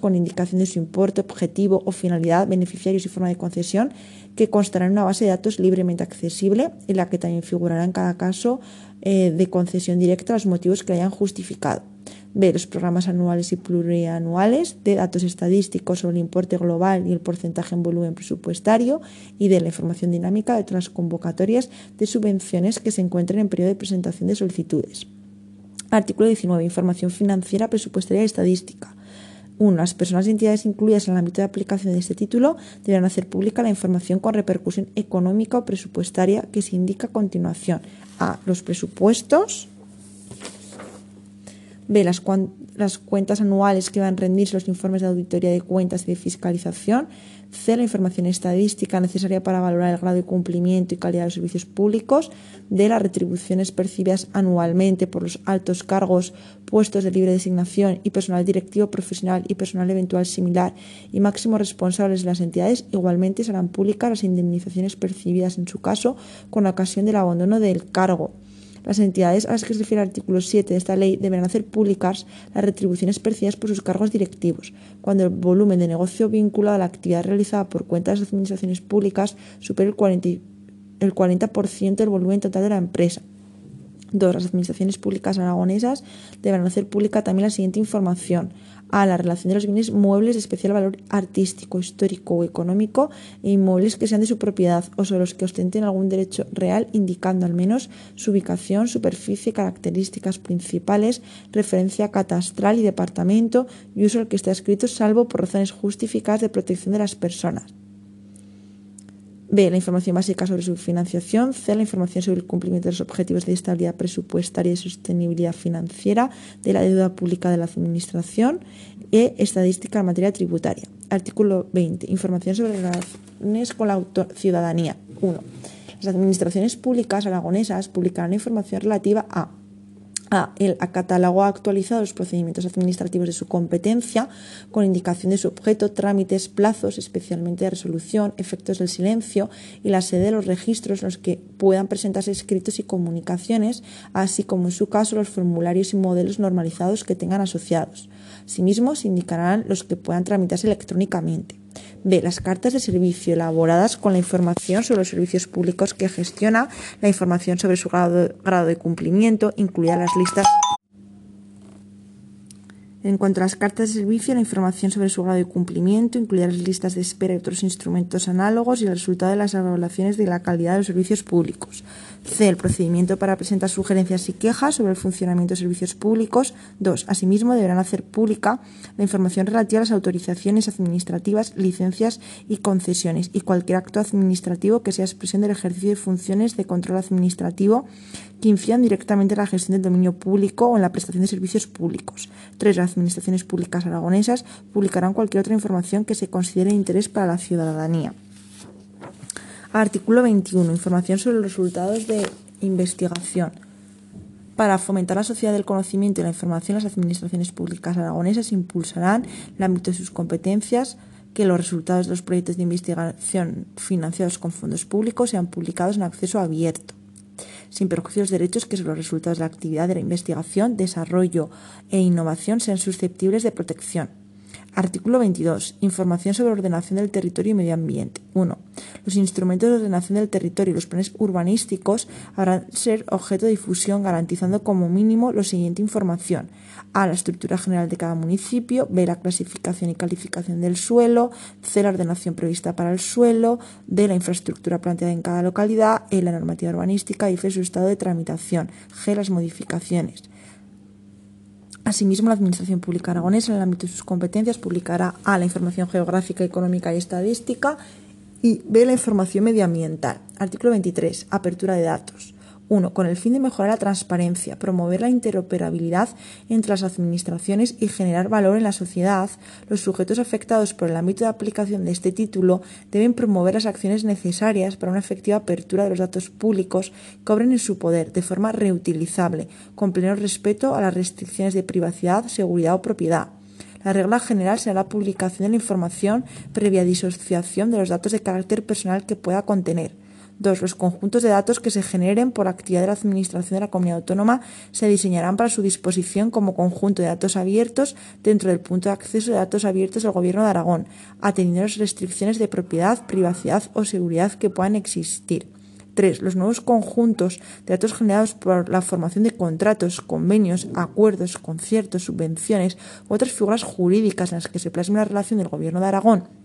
con indicación de su importe, objetivo o finalidad, beneficiarios y forma de concesión, que constarán en una base de datos libremente accesible, en la que también figurará en cada caso eh, de concesión directa los motivos que hayan justificado. B. Los programas anuales y plurianuales de datos estadísticos sobre el importe global y el porcentaje en volumen presupuestario y de la información dinámica de todas las convocatorias de subvenciones que se encuentren en periodo de presentación de solicitudes. Artículo 19. Información financiera, presupuestaria y estadística. 1. Las personas y entidades incluidas en el ámbito de aplicación de este título deberán hacer pública la información con repercusión económica o presupuestaria que se indica a continuación. A. Los presupuestos B. Las, cuentas anuales que van a rendirse los informes de auditoría de cuentas y de fiscalización. C. La información estadística necesaria para valorar el grado de cumplimiento y calidad de los servicios públicos. D. Las retribuciones percibidas anualmente por los altos cargos, puestos de libre designación y personal directivo profesional y personal eventual similar y máximos responsables de las entidades. Igualmente serán públicas las indemnizaciones percibidas en su caso con ocasión del abandono del cargo. Las entidades a las que se refiere el artículo 7 de esta ley deberán hacer públicas las retribuciones percibidas por sus cargos directivos, cuando el volumen de negocio vinculado a la actividad realizada por cuentas de las administraciones públicas supere el 40%, el 40 del volumen total de la empresa. 2. Las administraciones públicas aragonesas deberán hacer pública también la siguiente información. A. La relación de los bienes muebles de especial valor artístico, histórico o económico e inmuebles que sean de su propiedad o sobre los que ostenten algún derecho real, indicando al menos su ubicación, superficie, características principales, referencia catastral y departamento y uso al que está escrito, salvo por razones justificadas de protección de las personas. B. La información básica sobre su financiación. C. La información sobre el cumplimiento de los objetivos de estabilidad presupuestaria y sostenibilidad financiera de la deuda pública de la Administración. E. Estadística en materia tributaria. Artículo 20. Información sobre relaciones con la ciudadanía. 1. Las administraciones públicas aragonesas publicarán información relativa a a. El catálogo actualizado los procedimientos administrativos de su competencia con indicación de su objeto, trámites, plazos, especialmente de resolución, efectos del silencio y la sede de los registros en los que puedan presentarse escritos y comunicaciones, así como en su caso los formularios y modelos normalizados que tengan asociados. Asimismo, se indicarán los que puedan tramitarse electrónicamente. B. Las cartas de servicio elaboradas con la información sobre los servicios públicos que gestiona, la información sobre su grado, de cumplimiento, incluidas las listas. En cuanto a las cartas de servicio, la información sobre su grado de cumplimiento, incluidas las listas de espera y otros instrumentos análogos y el resultado de las evaluaciones de la calidad de los servicios públicos. C. El procedimiento para presentar sugerencias y quejas sobre el funcionamiento de servicios públicos. 2. Asimismo, deberán hacer pública la información relativa a las autorizaciones administrativas, licencias y concesiones y cualquier acto administrativo que sea expresión del ejercicio de funciones de control administrativo que incidan directamente en la gestión del dominio público o en la prestación de servicios públicos. 3. Las administraciones públicas aragonesas publicarán cualquier otra información que se considere de interés para la ciudadanía. Artículo 21. Información sobre los resultados de investigación. Para fomentar la sociedad del conocimiento y la información, las administraciones públicas aragonesas impulsarán, en el ámbito de sus competencias, que los resultados de los proyectos de investigación financiados con fondos públicos sean publicados en acceso abierto, sin perjuicio de los derechos que los resultados de la actividad de la investigación, desarrollo e innovación sean susceptibles de protección Artículo 22. Información sobre ordenación del territorio y medio ambiente. 1. Los instrumentos de ordenación del territorio y los planes urbanísticos habrán ser objeto de difusión garantizando como mínimo la siguiente información. A. La estructura general de cada municipio. B. La clasificación y calificación del suelo. C. La ordenación prevista para el suelo. D. La infraestructura planteada en cada localidad. E. La normativa urbanística. Y F. Su estado de tramitación. G. Las modificaciones. Asimismo, la Administración Pública Aragonesa, en el ámbito de sus competencias, publicará A. la información geográfica, económica y estadística y B. la información medioambiental. Artículo 23. Apertura de datos. 1. Con el fin de mejorar la transparencia, promover la interoperabilidad entre las administraciones y generar valor en la sociedad, los sujetos afectados por el ámbito de aplicación de este título deben promover las acciones necesarias para una efectiva apertura de los datos públicos que obren en su poder de forma reutilizable, con pleno respeto a las restricciones de privacidad, seguridad o propiedad. La regla general será la publicación de la información previa disociación de los datos de carácter personal que pueda contener 2. Los conjuntos de datos que se generen por actividad de la Administración de la Comunidad Autónoma se diseñarán para su disposición como conjunto de datos abiertos dentro del punto de acceso de datos abiertos del Gobierno de Aragón, atendiendo las restricciones de propiedad, privacidad o seguridad que puedan existir. 3. Los nuevos conjuntos de datos generados por la formación de contratos, convenios, acuerdos, conciertos, subvenciones u otras figuras jurídicas en las que se plasme la relación del Gobierno de Aragón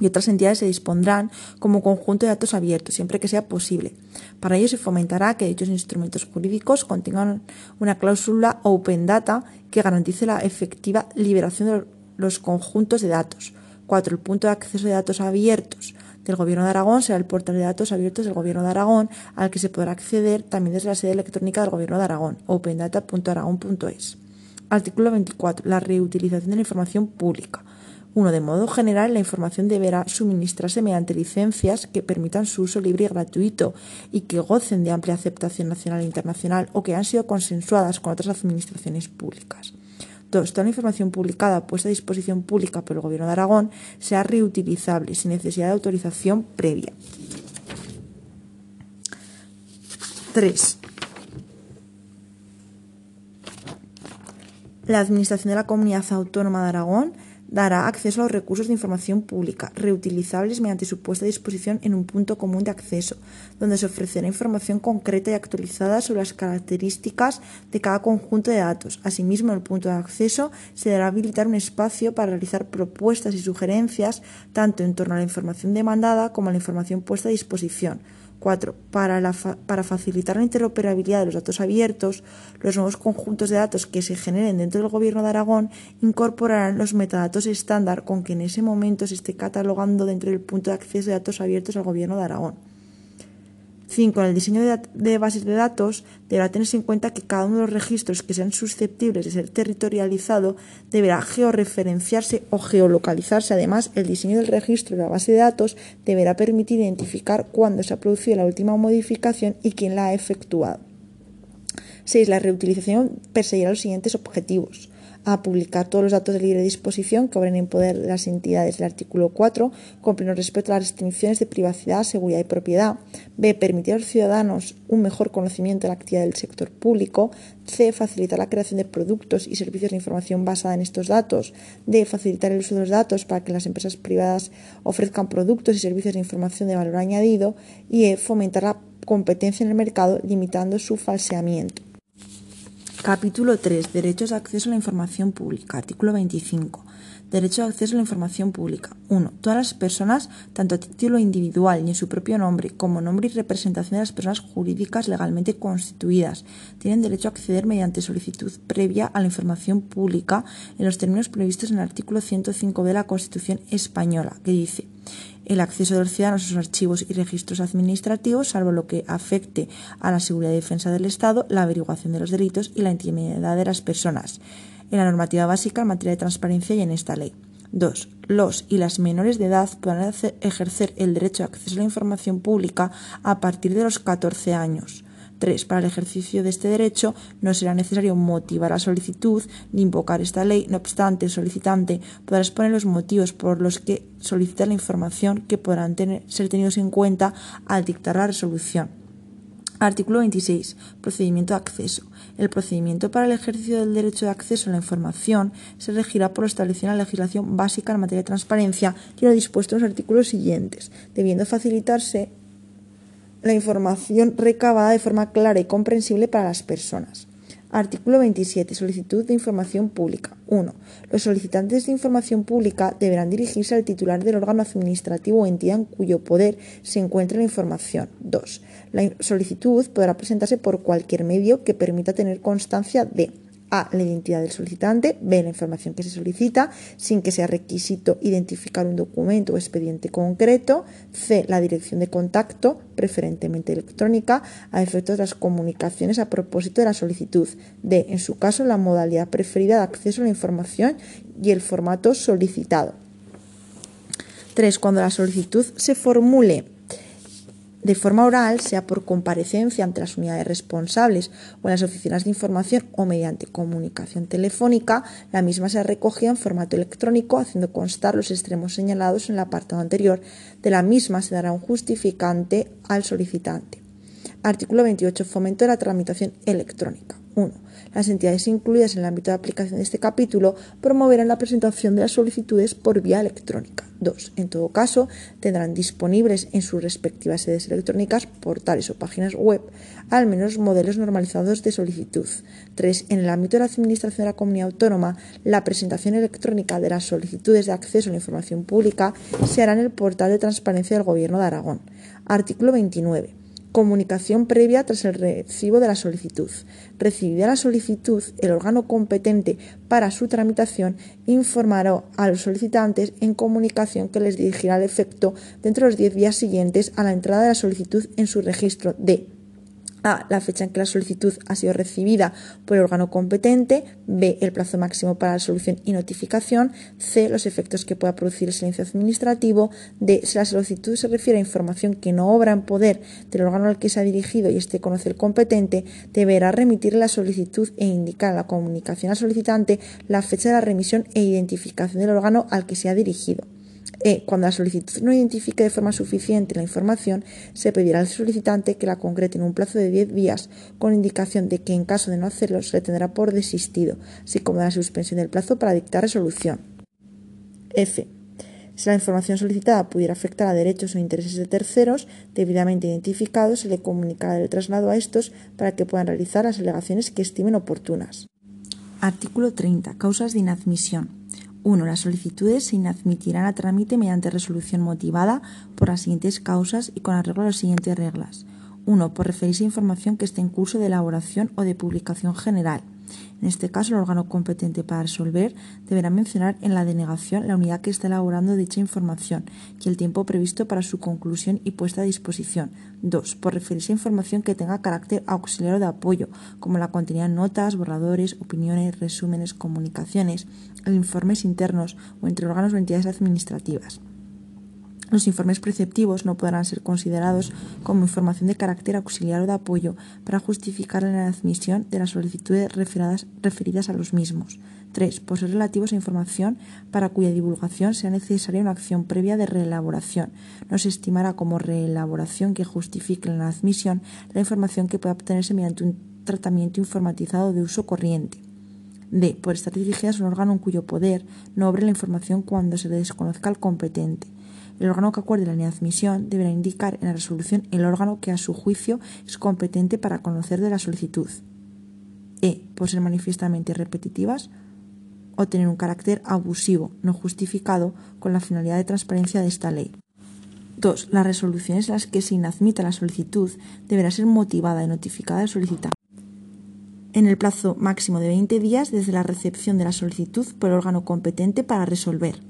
y otras entidades se dispondrán como conjunto de datos abiertos, siempre que sea posible. Para ello se fomentará que dichos instrumentos jurídicos contengan una cláusula Open Data que garantice la efectiva liberación de los conjuntos de datos. 4. El punto de acceso de datos abiertos del Gobierno de Aragón será el portal de datos abiertos del Gobierno de Aragón, al que se podrá acceder también desde la sede electrónica del Gobierno de Aragón, opendata.aragón.es. Artículo 24. La reutilización de la información pública. 1. De modo general, la información deberá suministrarse mediante licencias que permitan su uso libre y gratuito y que gocen de amplia aceptación nacional e internacional o que han sido consensuadas con otras administraciones públicas. 2. Toda la información publicada puesta a disposición pública por el Gobierno de Aragón sea reutilizable sin necesidad de autorización previa. 3. La Administración de la Comunidad Autónoma de Aragón dará acceso a los recursos de información pública, reutilizables mediante su puesta a disposición en un punto común de acceso, donde se ofrecerá información concreta y actualizada sobre las características de cada conjunto de datos. Asimismo, en el punto de acceso se dará habilitar un espacio para realizar propuestas y sugerencias tanto en torno a la información demandada como a la información puesta a disposición 4. Para, para, facilitar la interoperabilidad de los datos abiertos, los nuevos conjuntos de datos que se generen dentro del Gobierno de Aragón incorporarán los metadatos estándar con que en ese momento se esté catalogando dentro del punto de acceso de datos abiertos al Gobierno de Aragón. 5. En el diseño de, bases de datos deberá tenerse en cuenta que cada uno de los registros que sean susceptibles de ser territorializado deberá georreferenciarse o geolocalizarse. Además, el diseño del registro de la base de datos deberá permitir identificar cuándo se ha producido la última modificación y quién la ha efectuado. 6. La reutilización perseguirá los siguientes objetivos a publicar todos los datos de libre disposición que obren en poder de las entidades del artículo 4, con pleno respeto a las restricciones de privacidad, seguridad y propiedad. B. Permitir a los ciudadanos un mejor conocimiento de la actividad del sector público. C. Facilitar la creación de productos y servicios de información basada en estos datos. D. Facilitar el uso de los datos para que las empresas privadas ofrezcan productos y servicios de información de valor añadido. Y E. Fomentar la competencia en el mercado limitando su falseamiento. Capítulo 3. Derechos de acceso a la información pública. Artículo 25. Derecho de acceso a la información pública. 1. Todas las personas, tanto a título individual y en su propio nombre, como nombre y representación de las personas jurídicas legalmente constituidas, tienen derecho a acceder mediante solicitud previa a la información pública en los términos previstos en el artículo 105 de la Constitución española, que dice el acceso de los ciudadanos a sus archivos y registros administrativos, salvo lo que afecte a la seguridad y defensa del Estado, la averiguación de los delitos y la intimidad de las personas, en la normativa básica en materia de transparencia y en esta ley. 2. Los y las menores de edad podrán ejercer el derecho de acceso a la información pública a partir de los 14 años. 3. Para el ejercicio de este derecho no será necesario motivar la solicitud ni invocar esta ley. No obstante, el solicitante podrá exponer los motivos por los que solicita la información que podrán ser tenidos en cuenta al dictar la resolución. Artículo 26. Procedimiento de acceso. El procedimiento para el ejercicio del derecho de acceso a la información se regirá por lo establecido en la legislación básica en materia de transparencia y lo dispuesto en los artículos siguientes, debiendo facilitarse la información recabada de forma clara y comprensible para las personas. Artículo 27. Solicitud de información pública. 1. Los solicitantes de información pública deberán dirigirse al titular del órgano administrativo o entidad en cuyo poder se encuentre la información. 2. La solicitud podrá presentarse por cualquier medio que permita tener constancia de a. La identidad del solicitante. B. La información que se solicita sin que sea requisito identificar un documento o expediente concreto. C. La dirección de contacto, preferentemente electrónica, a efectos de las comunicaciones a propósito de la solicitud. D. En su caso, la modalidad preferida de acceso a la información y el formato solicitado. 3. Cuando la solicitud se formule de forma oral, sea por comparecencia ante las unidades responsables o en las oficinas de información o mediante comunicación telefónica, la misma se recogida en formato electrónico, haciendo constar los extremos señalados en el apartado anterior. De la misma se dará un justificante al solicitante. Artículo 28. Fomento de la tramitación electrónica. 1. Las entidades incluidas en el ámbito de aplicación de este capítulo promoverán la presentación de las solicitudes por vía electrónica. 2. En todo caso, tendrán disponibles en sus respectivas sedes electrónicas, portales o páginas web, al menos modelos normalizados de solicitud. 3. En el ámbito de la Administración de la Comunidad Autónoma, la presentación electrónica de las solicitudes de acceso a la información pública se hará en el portal de transparencia del Gobierno de Aragón. Artículo 29. Comunicación previa tras el recibo de la solicitud. Recibida la solicitud, el órgano competente para su tramitación informará a los solicitantes en comunicación que les dirigirá el efecto dentro de los 10 días siguientes a la entrada de la solicitud en su registro de a. La fecha en que la solicitud ha sido recibida por el órgano competente. B. El plazo máximo para la solución y notificación. C. Los efectos que pueda producir el silencio administrativo. D. Si la solicitud se refiere a información que no obra en poder del órgano al que se ha dirigido y este conoce el competente, deberá remitir la solicitud e indicar en la comunicación al solicitante la fecha de la remisión e identificación del órgano al que se ha dirigido. E. Cuando la solicitud no identifique de forma suficiente la información, se pedirá al solicitante que la concrete en un plazo de 10 días, con indicación de que en caso de no hacerlo se le tendrá por desistido, así como de la suspensión del plazo para dictar resolución. F. Si la información solicitada pudiera afectar a derechos o intereses de terceros debidamente identificados, se le comunicará el traslado a estos para que puedan realizar las alegaciones que estimen oportunas. Artículo 30. Causas de inadmisión. 1. Las solicitudes se inadmitirán a trámite mediante resolución motivada por las siguientes causas y con arreglo a las siguientes reglas. 1. Por referirse a información que esté en curso de elaboración o de publicación general. En este caso, el órgano competente para resolver deberá mencionar en la denegación la unidad que está elaborando dicha información y el tiempo previsto para su conclusión y puesta a disposición. 2. Por referirse a información que tenga carácter auxiliar o de apoyo, como la contenida en notas, borradores, opiniones, resúmenes, comunicaciones, informes internos o entre órganos o entidades administrativas. Los informes preceptivos no podrán ser considerados como información de carácter auxiliar o de apoyo para justificar la admisión de las solicitudes referidas a los mismos. 3. Por ser relativos a información para cuya divulgación sea necesaria una acción previa de reelaboración. No se estimará como reelaboración que justifique la admisión la información que pueda obtenerse mediante un tratamiento informatizado de uso corriente. D. Por estar dirigidas a un órgano en cuyo poder no obre la información cuando se le desconozca al competente. El órgano que acuerde la inadmisión deberá indicar en la resolución el órgano que a su juicio es competente para conocer de la solicitud. E. Por ser manifiestamente repetitivas o tener un carácter abusivo, no justificado, con la finalidad de transparencia de esta ley. 2. Las resoluciones en las que se inadmita la solicitud deberá ser motivada y notificada al solicitante en el plazo máximo de 20 días desde la recepción de la solicitud por el órgano competente para resolver.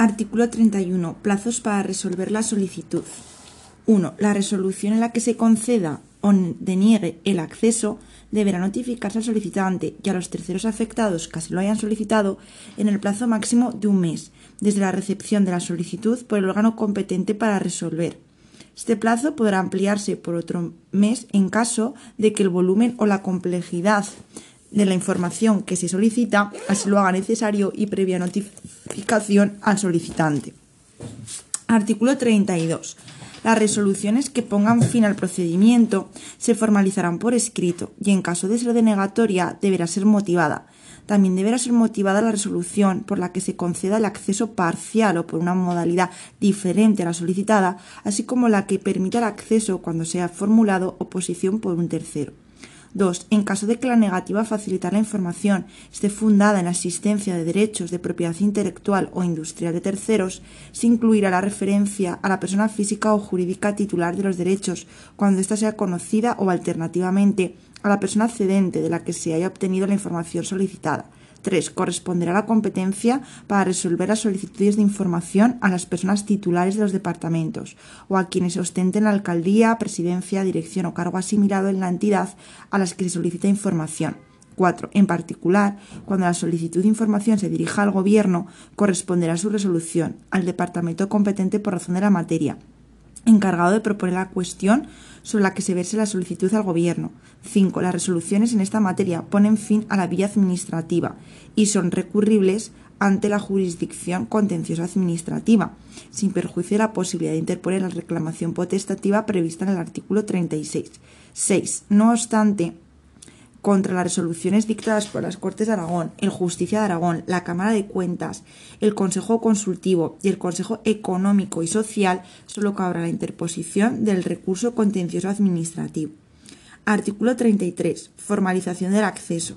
Artículo 31. Plazos para resolver la solicitud. 1. La resolución en la que se conceda o deniegue el acceso deberá notificarse al solicitante y a los terceros afectados que así lo hayan solicitado en el plazo máximo de un mes desde la recepción de la solicitud por el órgano competente para resolver. Este plazo podrá ampliarse por otro mes en caso de que el volumen o la complejidad de la información que se solicita, así lo haga necesario y previa notificación al solicitante. Artículo 32. Las resoluciones que pongan fin al procedimiento se formalizarán por escrito y en caso de ser denegatoria deberá ser motivada. También deberá ser motivada la resolución por la que se conceda el acceso parcial o por una modalidad diferente a la solicitada, así como la que permita el acceso cuando sea formulado oposición por un tercero. 2. En caso de que la negativa a facilitar la información esté fundada en la existencia de derechos de propiedad intelectual o industrial de terceros, se incluirá la referencia a la persona física o jurídica titular de los derechos cuando ésta sea conocida o alternativamente a la persona cedente de la que se haya obtenido la información solicitada 3. Corresponderá la competencia para resolver las solicitudes de información a las personas titulares de los departamentos o a quienes ostenten la alcaldía, presidencia, dirección o cargo asimilado en la entidad a las que se solicita información. 4. En particular, cuando la solicitud de información se dirija al Gobierno, corresponderá su resolución al departamento competente por razón de la materia encargado de proponer la cuestión sobre la que se verse la solicitud al Gobierno. 5. Las resoluciones en esta materia ponen fin a la vía administrativa y son recurribles ante la jurisdicción contenciosa administrativa, sin perjuicio de la posibilidad de interponer la reclamación potestativa prevista en el artículo 36. 6. No obstante, contra las resoluciones dictadas por las Cortes de Aragón, el Justicia de Aragón, la Cámara de Cuentas, el Consejo Consultivo y el Consejo Económico y Social, solo cabrá la interposición del recurso contencioso administrativo. Artículo 33. Formalización del acceso.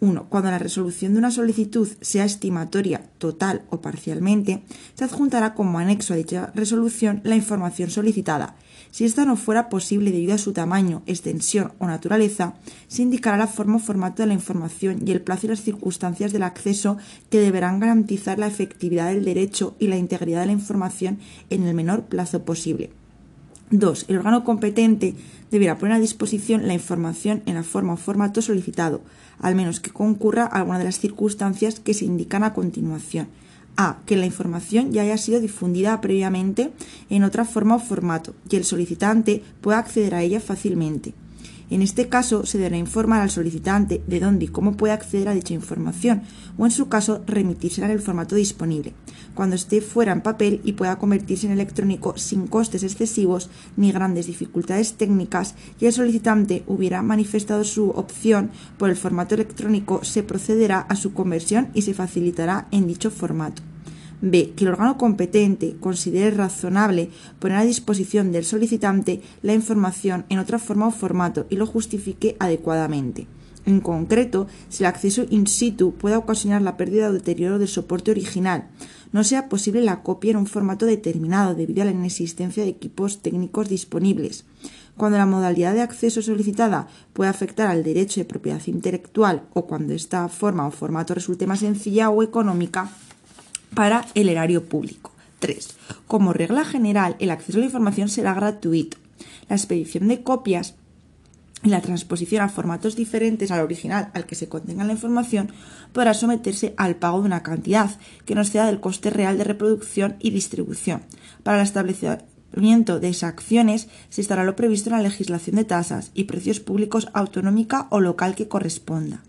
1. Cuando la resolución de una solicitud sea estimatoria, total o parcialmente, se adjuntará como anexo a dicha resolución la información solicitada. Si esta no fuera posible debido a su tamaño, extensión o naturaleza, se indicará la forma o formato de la información y el plazo y las circunstancias del acceso que deberán garantizar la efectividad del derecho y la integridad de la información en el menor plazo posible. 2. El órgano competente deberá poner a disposición la información en la forma o formato solicitado, al menos que concurra alguna de las circunstancias que se indican a continuación. A. Que la información ya haya sido difundida previamente en otra forma o formato y el solicitante pueda acceder a ella fácilmente. En este caso, se deberá informar al solicitante de dónde y cómo puede acceder a dicha información, o en su caso, remitírsela en el formato disponible. Cuando esté fuera en papel y pueda convertirse en electrónico sin costes excesivos ni grandes dificultades técnicas y el solicitante hubiera manifestado su opción por el formato electrónico, se procederá a su conversión y se facilitará en dicho formato. B. Que el órgano competente considere razonable poner a disposición del solicitante la información en otra forma o formato y lo justifique adecuadamente. En concreto, si el acceso in situ pueda ocasionar la pérdida o deterioro del soporte original, no sea posible la copia en un formato determinado debido a la inexistencia de equipos técnicos disponibles. Cuando la modalidad de acceso solicitada puede afectar al derecho de propiedad intelectual o cuando esta forma o formato resulte más sencilla o económica para el erario público. 3. Como regla general, el acceso a la información será gratuito. La expedición de copias la transposición a formatos diferentes al original al que se contenga la información podrá someterse al pago de una cantidad que no sea del coste real de reproducción y distribución. Para el establecimiento de esas acciones se estará lo previsto en la legislación de tasas y precios públicos autonómica o local que corresponda.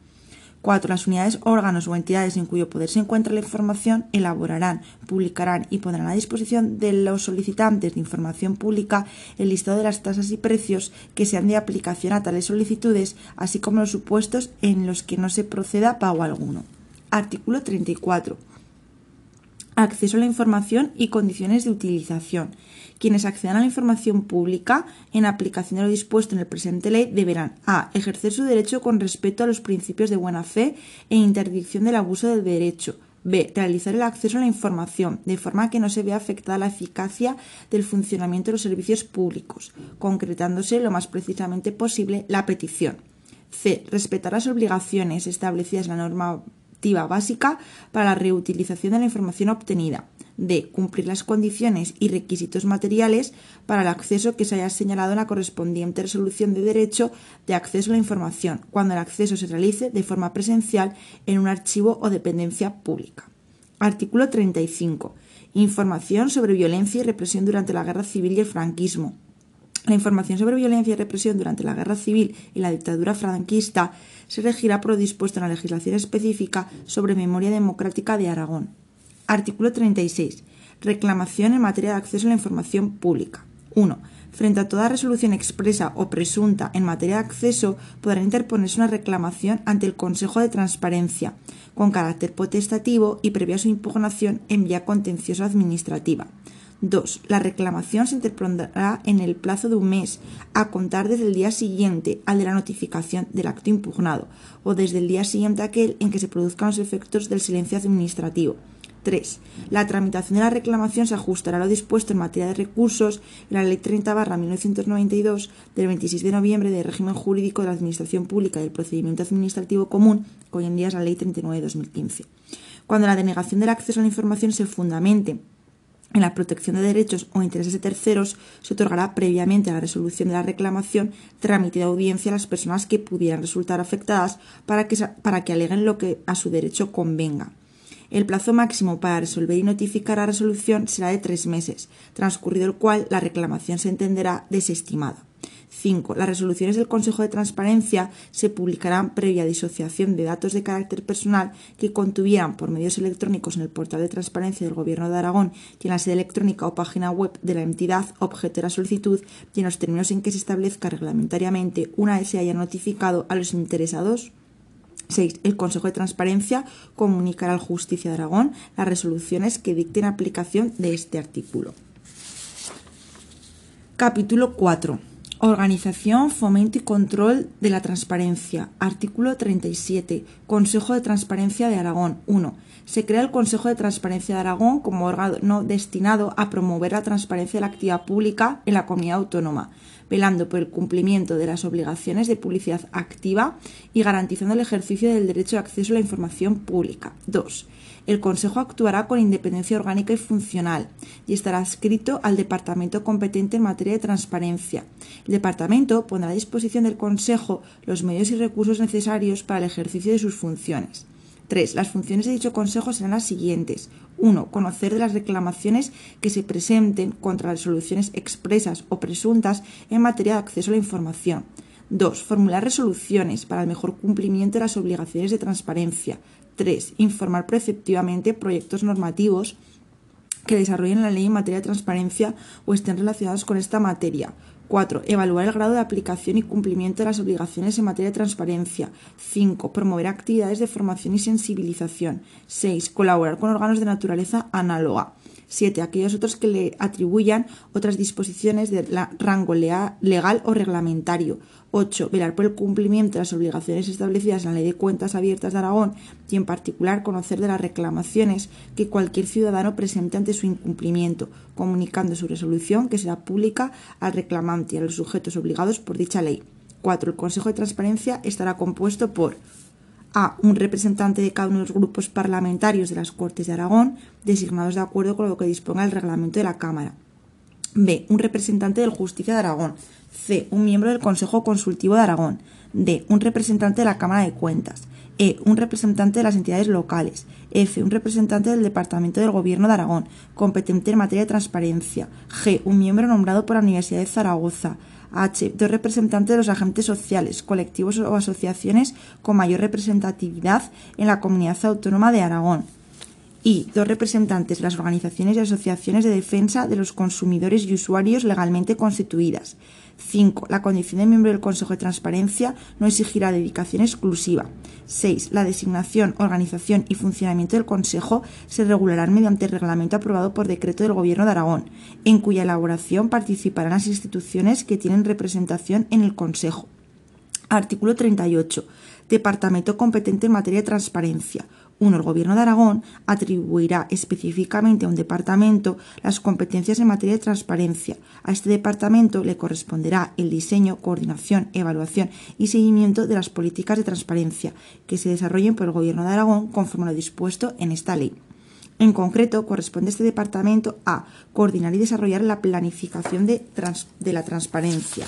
4. Las unidades, órganos o entidades en cuyo poder se encuentra la información elaborarán, publicarán y pondrán a disposición de los solicitantes de información pública el listado de las tasas y precios que sean de aplicación a tales solicitudes, así como los supuestos en los que no se proceda pago alguno. Artículo 34. Acceso a la información y condiciones de utilización. Quienes accedan a la información pública en aplicación de lo dispuesto en el presente ley deberán a. ejercer su derecho con respeto a los principios de buena fe e interdicción del abuso del derecho. B. Realizar el acceso a la información, de forma que no se vea afectada la eficacia del funcionamiento de los servicios públicos, concretándose lo más precisamente posible la petición. C. Respetar las obligaciones establecidas en la norma básica para la reutilización de la información obtenida. D. Cumplir las condiciones y requisitos materiales para el acceso que se haya señalado en la correspondiente resolución de derecho de acceso a la información, cuando el acceso se realice de forma presencial en un archivo o dependencia pública. Artículo 35. Información sobre violencia y represión durante la Guerra Civil y el franquismo. La información sobre violencia y represión durante la Guerra Civil y la dictadura franquista se regirá por en la legislación específica sobre memoria democrática de Aragón. Artículo 36. Reclamación en materia de acceso a la información pública. 1. Frente a toda resolución expresa o presunta en materia de acceso, podrá interponerse una reclamación ante el Consejo de Transparencia, con carácter potestativo y previa su impugnación en vía contencioso administrativa. 2. La reclamación se interpondrá en el plazo de un mes, a contar desde el día siguiente al de la notificación del acto impugnado, o desde el día siguiente a aquel en que se produzcan los efectos del silencio administrativo. 3. La tramitación de la reclamación se ajustará a lo dispuesto en materia de recursos en la Ley 30 1992 del 26 de noviembre de régimen jurídico de la Administración Pública y del Procedimiento Administrativo Común, que hoy en día es la Ley 39 de 2015. Cuando la denegación del acceso a la información se fundamente en la protección de derechos o intereses de terceros se otorgará previamente a la resolución de la reclamación trámite de audiencia a las personas que pudieran resultar afectadas para que, para que aleguen lo que a su derecho convenga. El plazo máximo para resolver y notificar la resolución será de tres meses, transcurrido el cual la reclamación se entenderá desestimada. 5. Las resoluciones del Consejo de Transparencia se publicarán previa disociación de datos de carácter personal que contuvieran por medios electrónicos en el portal de transparencia del Gobierno de Aragón y en la sede electrónica o página web de la entidad objeto de la solicitud y en los términos en que se establezca reglamentariamente una vez se haya notificado a los interesados 6. El Consejo de Transparencia comunicará al Justicia de Aragón las resoluciones que dicten aplicación de este artículo. Capítulo 4. Organización, fomento y control de la transparencia. Artículo 37. Consejo de Transparencia de Aragón. 1. Se crea el Consejo de Transparencia de Aragón como órgano destinado a promover la transparencia de la actividad pública en la comunidad autónoma, velando por el cumplimiento de las obligaciones de publicidad activa y garantizando el ejercicio del derecho de acceso a la información pública. 2 el Consejo actuará con independencia orgánica y funcional y estará adscrito al Departamento competente en materia de transparencia. El Departamento pondrá a disposición del Consejo los medios y recursos necesarios para el ejercicio de sus funciones. 3. Las funciones de dicho Consejo serán las siguientes. 1. Conocer de las reclamaciones que se presenten contra resoluciones expresas o presuntas en materia de acceso a la información. 2. Formular resoluciones para el mejor cumplimiento de las obligaciones de transparencia. 3. Informar preceptivamente proyectos normativos que desarrollen la ley en materia de transparencia o estén relacionados con esta materia. 4. Evaluar el grado de aplicación y cumplimiento de las obligaciones en materia de transparencia. 5. Promover actividades de formación y sensibilización. 6. Colaborar con órganos de naturaleza análoga. 7. Aquellos otros que le atribuyan otras disposiciones de rango legal o reglamentario. 8. Velar por el cumplimiento de las obligaciones establecidas en la Ley de Cuentas Abiertas de Aragón y, en particular, conocer de las reclamaciones que cualquier ciudadano presente ante su incumplimiento, comunicando su resolución, que será pública al reclamante y a los sujetos obligados por dicha ley. 4. El Consejo de Transparencia estará compuesto por a. Un representante de cada uno de los grupos parlamentarios de las Cortes de Aragón, designados de acuerdo con lo que disponga el reglamento de la Cámara. B. Un representante del Justicia de Aragón. C. Un miembro del Consejo Consultivo de Aragón. D. Un representante de la Cámara de Cuentas. E. Un representante de las entidades locales. F. Un representante del Departamento del Gobierno de Aragón, competente en materia de transparencia. G. Un miembro nombrado por la Universidad de Zaragoza. H. Dos representantes de los agentes sociales, colectivos o asociaciones con mayor representatividad en la comunidad autónoma de Aragón. Y dos representantes de las organizaciones y asociaciones de defensa de los consumidores y usuarios legalmente constituidas. 5. La condición de miembro del Consejo de Transparencia no exigirá dedicación exclusiva. 6. La designación, organización y funcionamiento del Consejo se regularán mediante el reglamento aprobado por decreto del Gobierno de Aragón, en cuya elaboración participarán las instituciones que tienen representación en el Consejo. Artículo 38. Departamento competente en materia de transparencia. 1. El Gobierno de Aragón atribuirá específicamente a un departamento las competencias en materia de transparencia. A este departamento le corresponderá el diseño, coordinación, evaluación y seguimiento de las políticas de transparencia que se desarrollen por el Gobierno de Aragón conforme lo dispuesto en esta ley. En concreto, corresponde a este departamento a coordinar y desarrollar la planificación de la transparencia.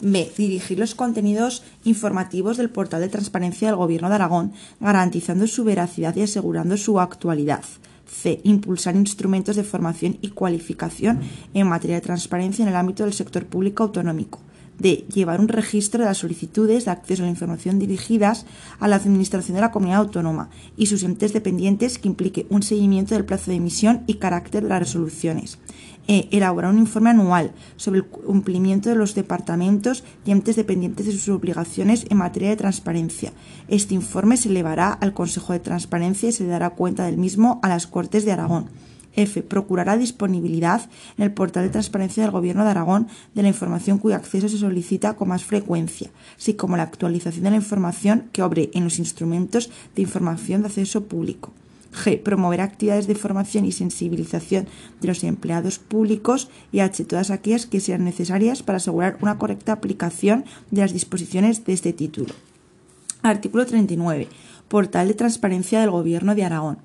B. Dirigir los contenidos informativos del portal de transparencia del Gobierno de Aragón, garantizando su veracidad y asegurando su actualidad. C. Impulsar instrumentos de formación y cualificación en materia de transparencia en el ámbito del sector público autonómico. D. Llevar un registro de las solicitudes de acceso a la información dirigidas a la Administración de la Comunidad Autónoma y sus entes dependientes que implique un seguimiento del plazo de emisión y carácter de las resoluciones. E. Elaborar un informe anual sobre el cumplimiento de los departamentos y entes dependientes de sus obligaciones en materia de transparencia. Este informe se elevará al Consejo de Transparencia y se dará cuenta del mismo a las Cortes de Aragón. F. Procurará disponibilidad en el portal de transparencia del Gobierno de Aragón de la información cuyo acceso se solicita con más frecuencia, así como la actualización de la información que obre en los instrumentos de información de acceso público. G. Promover actividades de formación y sensibilización de los empleados públicos. Y H. Todas aquellas que sean necesarias para asegurar una correcta aplicación de las disposiciones de este título. Artículo 39. Portal de transparencia del Gobierno de Aragón.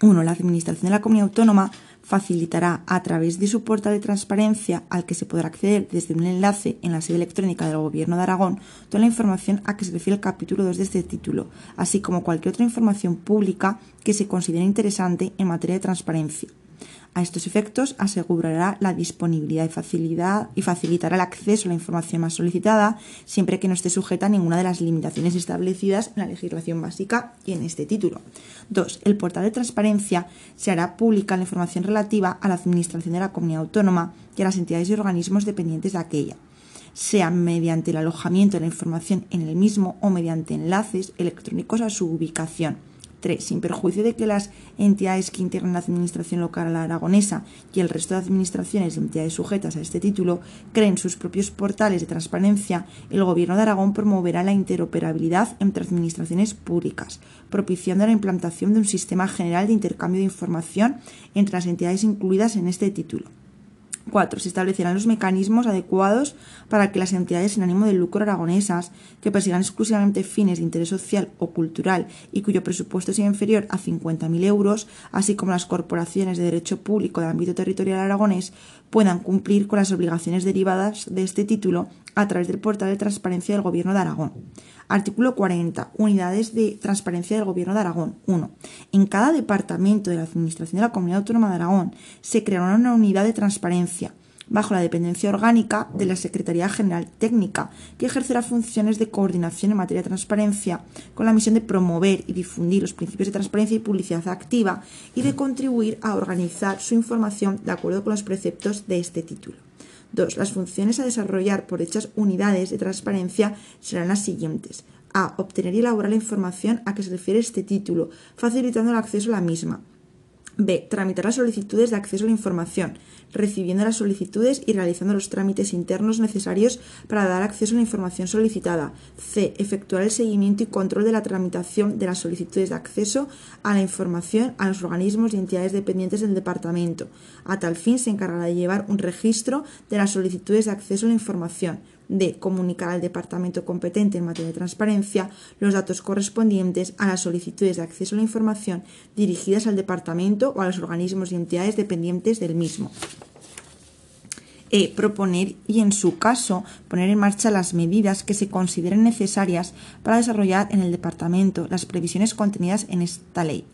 1. La Administración de la Comunidad Autónoma facilitará a través de su portal de transparencia al que se podrá acceder desde un enlace en la sede electrónica del Gobierno de Aragón toda la información a que se refiere el capítulo 2 de este título, así como cualquier otra información pública que se considere interesante en materia de transparencia. A estos efectos, asegurará la disponibilidad y, facilidad, y facilitará el acceso a la información más solicitada, siempre que no esté sujeta a ninguna de las limitaciones establecidas en la legislación básica y en este título. 2. El portal de transparencia se hará pública la información relativa a la administración de la comunidad autónoma y a las entidades y organismos dependientes de aquella sea mediante el alojamiento de la información en el mismo o mediante enlaces electrónicos a su ubicación. 3. Sin perjuicio de que las entidades que integran la Administración local aragonesa y el resto de administraciones y entidades sujetas a este título creen sus propios portales de transparencia, el Gobierno de Aragón promoverá la interoperabilidad entre administraciones públicas, propiciando la implantación de un sistema general de intercambio de información entre las entidades incluidas en este título. 4. Se establecerán los mecanismos adecuados para que las entidades sin ánimo de lucro aragonesas, que persigan exclusivamente fines de interés social o cultural y cuyo presupuesto sea inferior a 50.000 euros, así como las corporaciones de derecho público de ámbito territorial aragonés, puedan cumplir con las obligaciones derivadas de este título a través del portal de transparencia del Gobierno de Aragón. Artículo 40. Unidades de transparencia del Gobierno de Aragón. 1. En cada departamento de la Administración de la Comunidad Autónoma de Aragón se creará una unidad de transparencia bajo la dependencia orgánica de la Secretaría General Técnica, que ejercerá funciones de coordinación en materia de transparencia con la misión de promover y difundir los principios de transparencia y publicidad activa y de contribuir a organizar su información de acuerdo con los preceptos de este título. 2. Las funciones a desarrollar por dichas unidades de transparencia serán las siguientes. A. Obtener y elaborar la información a que se refiere este título, facilitando el acceso a la misma. B. Tramitar las solicitudes de acceso a la información, recibiendo las solicitudes y realizando los trámites internos necesarios para dar acceso a la información solicitada. C. Efectuar el seguimiento y control de la tramitación de las solicitudes de acceso a la información a los organismos y entidades dependientes del departamento. A tal fin se encargará de llevar un registro de las solicitudes de acceso a la información de comunicar al departamento competente en materia de transparencia los datos correspondientes a las solicitudes de acceso a la información dirigidas al departamento o a los organismos y entidades dependientes del mismo. E. Proponer y, en su caso, poner en marcha las medidas que se consideren necesarias para desarrollar en el departamento las previsiones contenidas en esta ley.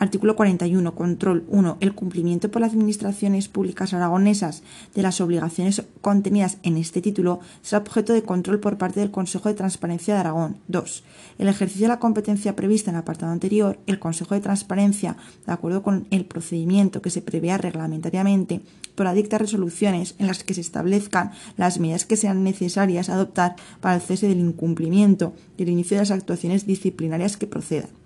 Artículo 41. Control 1. El cumplimiento por las administraciones públicas aragonesas de las obligaciones contenidas en este título será objeto de control por parte del Consejo de Transparencia de Aragón. 2. El ejercicio de la competencia prevista en el apartado anterior, el Consejo de Transparencia, de acuerdo con el procedimiento que se prevea reglamentariamente, podrá dictar resoluciones en las que se establezcan las medidas que sean necesarias adoptar para el cese del incumplimiento y el inicio de las actuaciones disciplinarias que procedan.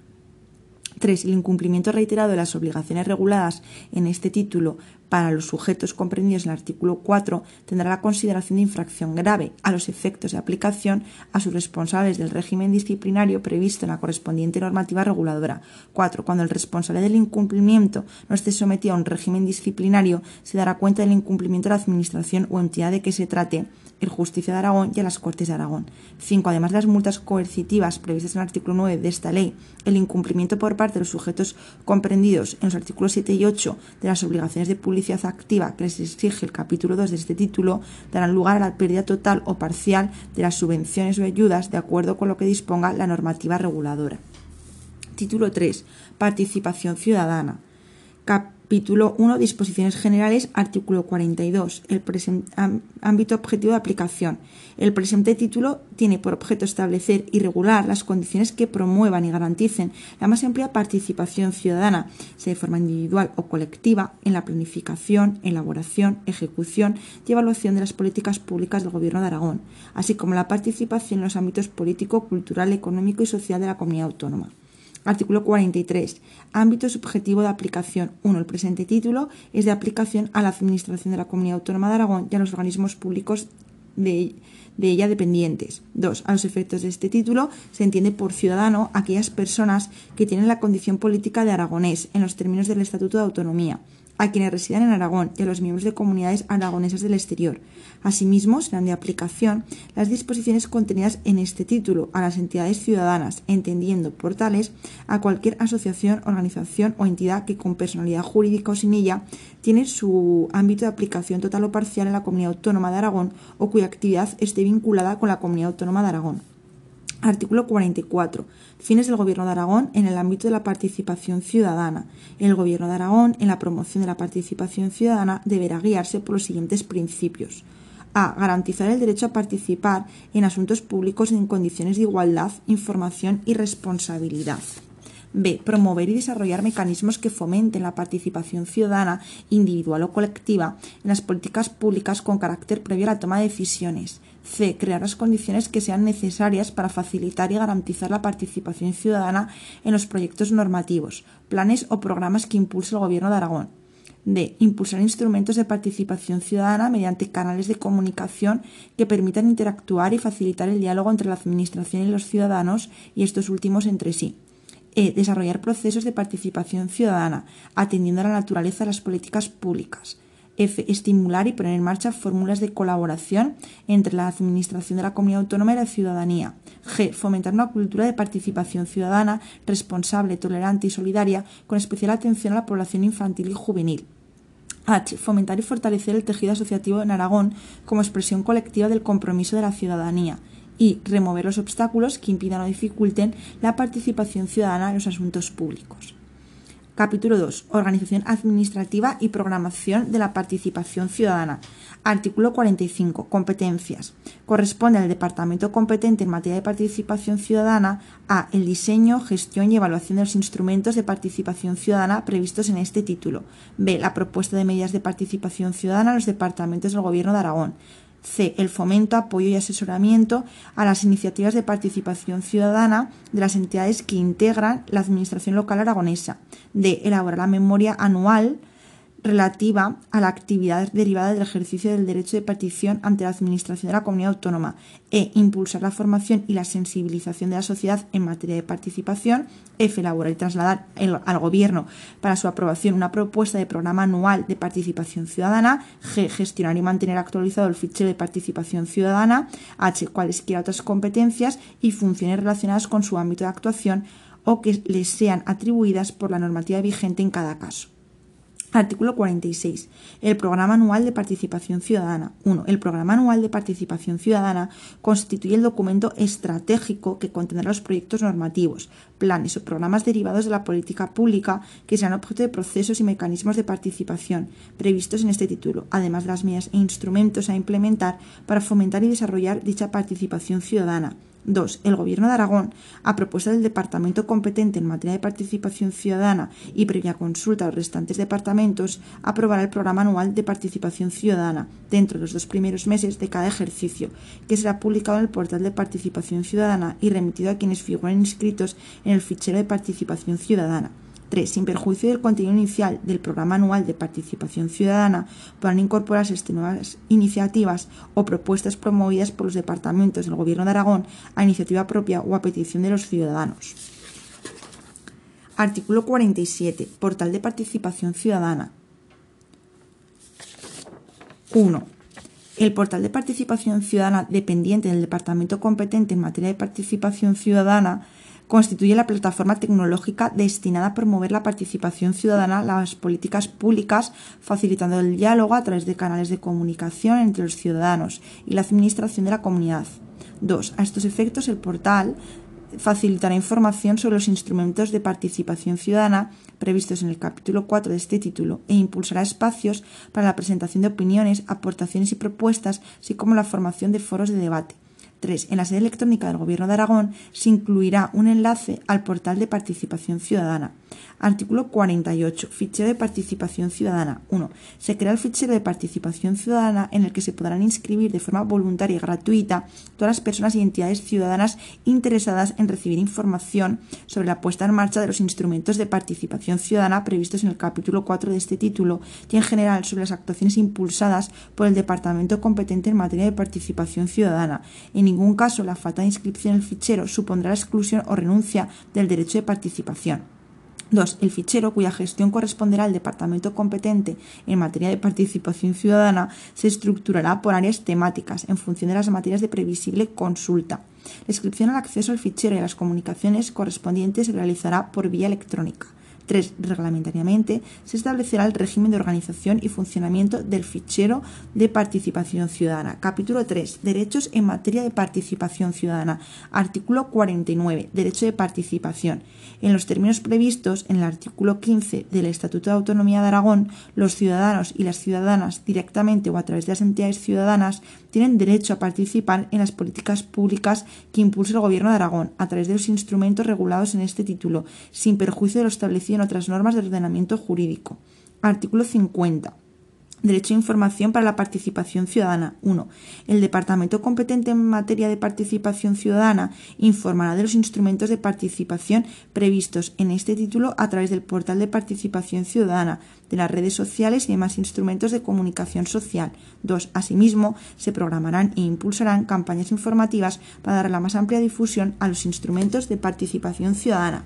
3. El incumplimiento reiterado de las obligaciones reguladas en este título para los sujetos comprendidos en el artículo 4 tendrá la consideración de infracción grave a los efectos de aplicación a sus responsables del régimen disciplinario previsto en la correspondiente normativa reguladora. 4. Cuando el responsable del incumplimiento no esté sometido a un régimen disciplinario, se dará cuenta del incumplimiento de la Administración o entidad de que se trate el Justicia de Aragón y a las Cortes de Aragón. 5. Además de las multas coercitivas previstas en el artículo 9 de esta ley, el incumplimiento por parte de los sujetos comprendidos en los artículos 7 y 8 de las obligaciones de publicidad activa que les exige el capítulo 2 de este título darán lugar a la pérdida total o parcial de las subvenciones o ayudas de acuerdo con lo que disponga la normativa reguladora. Título 3. Participación ciudadana. Capítulo 1. Disposiciones generales. Artículo 42. El ámbito objetivo de aplicación. El presente título tiene por objeto establecer y regular las condiciones que promuevan y garanticen la más amplia participación ciudadana, sea de forma individual o colectiva, en la planificación, elaboración, ejecución y evaluación de las políticas públicas del Gobierno de Aragón, así como la participación en los ámbitos político, cultural, económico y social de la comunidad autónoma. Artículo 43. Ámbito subjetivo de aplicación. 1. El presente título es de aplicación a la Administración de la Comunidad Autónoma de Aragón y a los organismos públicos de, ella dependientes. 2. A los efectos de este título se entiende por ciudadano aquellas personas que tienen la condición política de aragonés en los términos del Estatuto de Autonomía a quienes residen en Aragón y a los miembros de comunidades aragonesas del exterior. Asimismo, serán de aplicación las disposiciones contenidas en este título a las entidades ciudadanas, entendiendo por tales a cualquier asociación, organización o entidad que con personalidad jurídica o sin ella tiene su ámbito de aplicación total o parcial en la comunidad autónoma de Aragón o cuya actividad esté vinculada con la comunidad autónoma de Aragón. Artículo 44. Fines del Gobierno de Aragón en el ámbito de la participación ciudadana. El Gobierno de Aragón, en la promoción de la participación ciudadana, deberá guiarse por los siguientes principios. A. Garantizar el derecho a participar en asuntos públicos en condiciones de igualdad, información y responsabilidad. B. Promover y desarrollar mecanismos que fomenten la participación ciudadana, individual o colectiva, en las políticas públicas con carácter previo a la toma de decisiones. C. Crear las condiciones que sean necesarias para facilitar y garantizar la participación ciudadana en los proyectos normativos, planes o programas que impulse el Gobierno de Aragón. D. Impulsar instrumentos de participación ciudadana mediante canales de comunicación que permitan interactuar y facilitar el diálogo entre la Administración y los ciudadanos y estos últimos entre sí. E. Desarrollar procesos de participación ciudadana, atendiendo a la naturaleza de las políticas públicas. F. Estimular y poner en marcha fórmulas de colaboración entre la Administración de la Comunidad Autónoma y la ciudadanía. G. Fomentar una cultura de participación ciudadana responsable, tolerante y solidaria, con especial atención a la población infantil y juvenil. H. Fomentar y fortalecer el tejido asociativo en Aragón como expresión colectiva del compromiso de la ciudadanía. Y remover los obstáculos que impidan o dificulten la participación ciudadana en los asuntos públicos. Capítulo 2. Organización administrativa y programación de la participación ciudadana. Artículo 45. Competencias. Corresponde al departamento competente en materia de participación ciudadana a el diseño, gestión y evaluación de los instrumentos de participación ciudadana previstos en este título. B. La propuesta de medidas de participación ciudadana a los departamentos del Gobierno de Aragón. C. El fomento, apoyo y asesoramiento a las iniciativas de participación ciudadana de las entidades que integran la Administración local aragonesa. D. Elaborar la memoria anual relativa a la actividad derivada del ejercicio del derecho de petición ante la Administración de la Comunidad Autónoma e impulsar la formación y la sensibilización de la sociedad en materia de participación. F. Elaborar y trasladar al Gobierno para su aprobación una propuesta de programa anual de participación ciudadana. G. Gestionar y mantener actualizado el fichero de participación ciudadana. H. Cualesquiera otras competencias y funciones relacionadas con su ámbito de actuación o que les sean atribuidas por la normativa vigente en cada caso. Artículo 46. El Programa Anual de Participación Ciudadana. 1. El Programa Anual de Participación Ciudadana constituye el documento estratégico que contendrá los proyectos normativos, planes o programas derivados de la política pública que sean objeto de procesos y mecanismos de participación previstos en este título, además de las medidas e instrumentos a implementar para fomentar y desarrollar dicha participación ciudadana 2. El Gobierno de Aragón, a propuesta del departamento competente en materia de participación ciudadana y previa consulta a los restantes departamentos, aprobará el programa anual de participación ciudadana dentro de los dos primeros meses de cada ejercicio, que será publicado en el portal de participación ciudadana y remitido a quienes figuren inscritos en el fichero de participación ciudadana. 3. Sin perjuicio del contenido inicial del Programa Anual de Participación Ciudadana, podrán incorporarse este nuevas iniciativas o propuestas promovidas por los departamentos del Gobierno de Aragón a iniciativa propia o a petición de los ciudadanos. Artículo 47. Portal de Participación Ciudadana. 1. El portal de participación ciudadana dependiente del departamento competente en materia de participación ciudadana constituye la plataforma tecnológica destinada a promover la participación ciudadana en las políticas públicas, facilitando el diálogo a través de canales de comunicación entre los ciudadanos y la administración de la comunidad. 2. A estos efectos, el portal facilitará información sobre los instrumentos de participación ciudadana previstos en el capítulo 4 de este título e impulsará espacios para la presentación de opiniones, aportaciones y propuestas, así como la formación de foros de debate. 3. En la sede electrónica del Gobierno de Aragón se incluirá un enlace al portal de participación ciudadana. Artículo 48. Fichero de participación ciudadana. 1. Se crea el fichero de participación ciudadana en el que se podrán inscribir de forma voluntaria y gratuita todas las personas y entidades ciudadanas interesadas en recibir información sobre la puesta en marcha de los instrumentos de participación ciudadana previstos en el capítulo 4 de este título y en general sobre las actuaciones impulsadas por el departamento competente en materia de participación ciudadana. En ningún caso la falta de inscripción en el fichero supondrá la exclusión o renuncia del derecho de participación. 2. El fichero, cuya gestión corresponderá al departamento competente en materia de participación ciudadana, se estructurará por áreas temáticas en función de las materias de previsible consulta. La inscripción al acceso al fichero y a las comunicaciones correspondientes se realizará por vía electrónica. 3. Reglamentariamente se establecerá el régimen de organización y funcionamiento del fichero de participación ciudadana. Capítulo 3. Derechos en materia de participación ciudadana. Artículo 49. Derecho de participación. En los términos previstos en el artículo 15 del Estatuto de Autonomía de Aragón, los ciudadanos y las ciudadanas, directamente o a través de las entidades ciudadanas, tienen derecho a participar en las políticas públicas que impulsa el Gobierno de Aragón a través de los instrumentos regulados en este título, sin perjuicio de lo establecido en otras normas de ordenamiento jurídico. Artículo 50. Derecho a información para la participación ciudadana. 1. El departamento competente en materia de participación ciudadana informará de los instrumentos de participación previstos en este título a través del portal de participación ciudadana, de las redes sociales y demás instrumentos de comunicación social. 2. Asimismo, se programarán e impulsarán campañas informativas para dar la más amplia difusión a los instrumentos de participación ciudadana.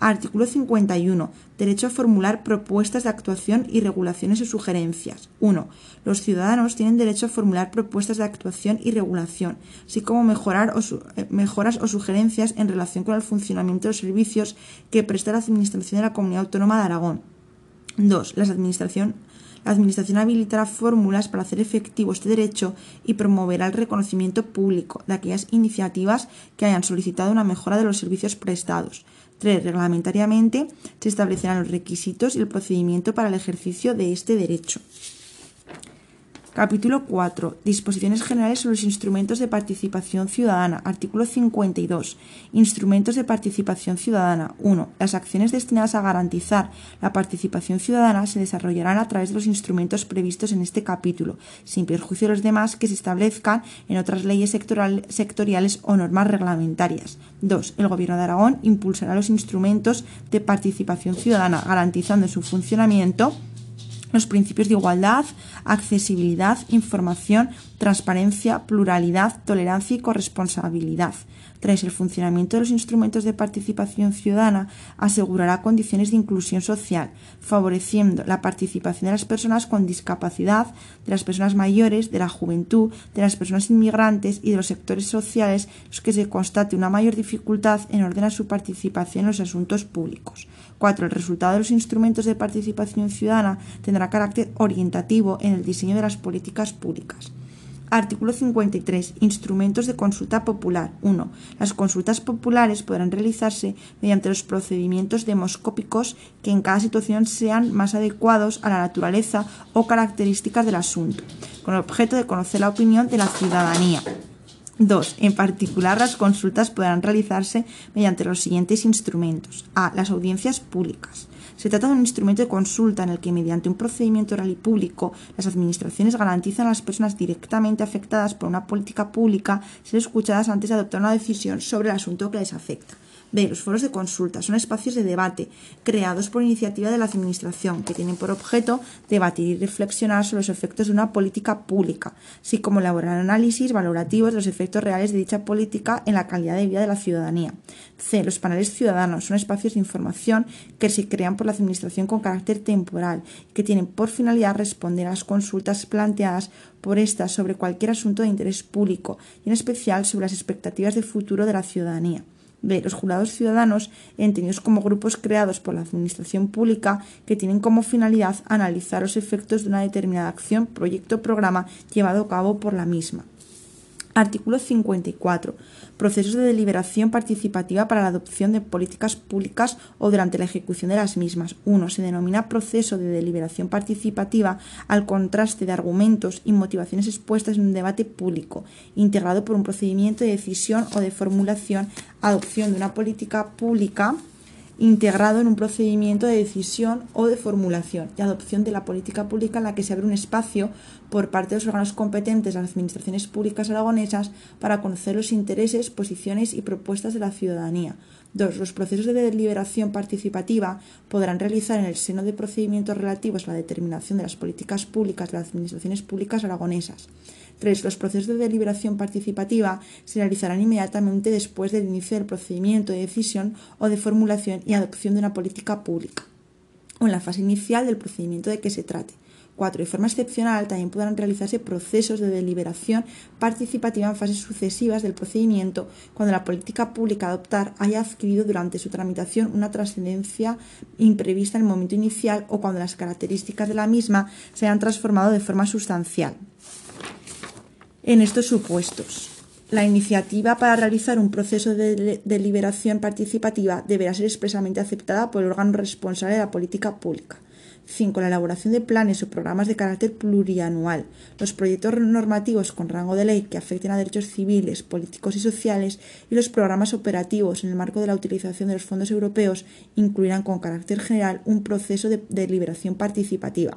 Artículo 51. Derecho a formular propuestas de actuación y regulaciones o sugerencias. 1. Los ciudadanos tienen derecho a formular propuestas de actuación y regulación, así como mejorar eh, mejoras o sugerencias en relación con el funcionamiento de los servicios que presta la Administración de la Comunidad Autónoma de Aragón. 2. La Administración la Administración habilitará fórmulas para hacer efectivo este derecho y promoverá el reconocimiento público de aquellas iniciativas que hayan solicitado una mejora de los servicios prestados. 3. Reglamentariamente se establecerán los requisitos y el procedimiento para el ejercicio de este derecho. Capítulo 4. Disposiciones generales sobre los instrumentos de participación ciudadana. Artículo 52. Instrumentos de participación ciudadana. 1. Las acciones destinadas a garantizar la participación ciudadana se desarrollarán a través de los instrumentos previstos en este capítulo, sin perjuicio de los demás que se establezcan en otras leyes sectoriales o normas reglamentarias. 2. El Gobierno de Aragón impulsará los instrumentos de participación ciudadana, garantizando su funcionamiento los principios de igualdad, accesibilidad, información, transparencia, pluralidad, tolerancia y corresponsabilidad. 3. El funcionamiento de los instrumentos de participación ciudadana asegurará condiciones de inclusión social, favoreciendo la participación de las personas con discapacidad, de las personas mayores, de la juventud, de las personas inmigrantes y de los sectores sociales los que se constate una mayor dificultad en orden a su participación en los asuntos públicos. 4. El resultado de los instrumentos de participación ciudadana tendrá carácter orientativo en el diseño de las políticas públicas. Artículo 53. Instrumentos de consulta popular. 1. Las consultas populares podrán realizarse mediante los procedimientos demoscópicos que en cada situación sean más adecuados a la naturaleza o características del asunto, con el objeto de conocer la opinión de la ciudadanía. 2. En particular, las consultas podrán realizarse mediante los siguientes instrumentos. A. Las audiencias públicas. Se trata de un instrumento de consulta en el que, mediante un procedimiento oral y público, las administraciones garantizan a las personas directamente afectadas por una política pública ser escuchadas antes de adoptar una decisión sobre el asunto que les afecta. B. Los foros de consulta son espacios de debate creados por iniciativa de la Administración que tienen por objeto debatir y reflexionar sobre los efectos de una política pública, así como elaborar análisis valorativos de los efectos reales de dicha política en la calidad de vida de la ciudadanía. C. Los paneles ciudadanos son espacios de información que se crean por la Administración con carácter temporal que tienen por finalidad responder a las consultas planteadas por esta sobre cualquier asunto de interés público y en especial sobre las expectativas de futuro de la ciudadanía. B. Los jurados ciudadanos, entendidos como grupos creados por la Administración Pública que tienen como finalidad analizar los efectos de una determinada acción, proyecto o programa llevado a cabo por la misma. Artículo 54. Procesos de deliberación participativa para la adopción de políticas públicas o durante la ejecución de las mismas. 1. Se denomina proceso de deliberación participativa al contraste de argumentos y motivaciones expuestas en un debate público, integrado por un procedimiento de decisión o de formulación, adopción de una política pública integrado en un procedimiento de decisión o de formulación y adopción de la política pública en la que se abre un espacio por parte de los órganos competentes de las administraciones públicas aragonesas para conocer los intereses, posiciones y propuestas de la ciudadanía. 2. Los procesos de deliberación participativa podrán realizar en el seno de procedimientos relativos a la determinación de las políticas públicas de las administraciones públicas aragonesas. 3. Los procesos de deliberación participativa se realizarán inmediatamente después del inicio del procedimiento de decisión o de formulación y adopción de una política pública o en la fase inicial del procedimiento de que se trate. 4. De forma excepcional, también podrán realizarse procesos de deliberación participativa en fases sucesivas del procedimiento cuando la política pública a adoptar haya adquirido durante su tramitación una trascendencia imprevista en el momento inicial o cuando las características de la misma se hayan transformado de forma sustancial en estos supuestos. La iniciativa para realizar un proceso de deliberación participativa deberá ser expresamente aceptada por el órgano responsable de la política pública. 5. La elaboración de planes o programas de carácter plurianual. Los proyectos normativos con rango de ley que afecten a derechos civiles, políticos y sociales y los programas operativos en el marco de la utilización de los fondos europeos incluirán con carácter general un proceso de deliberación participativa.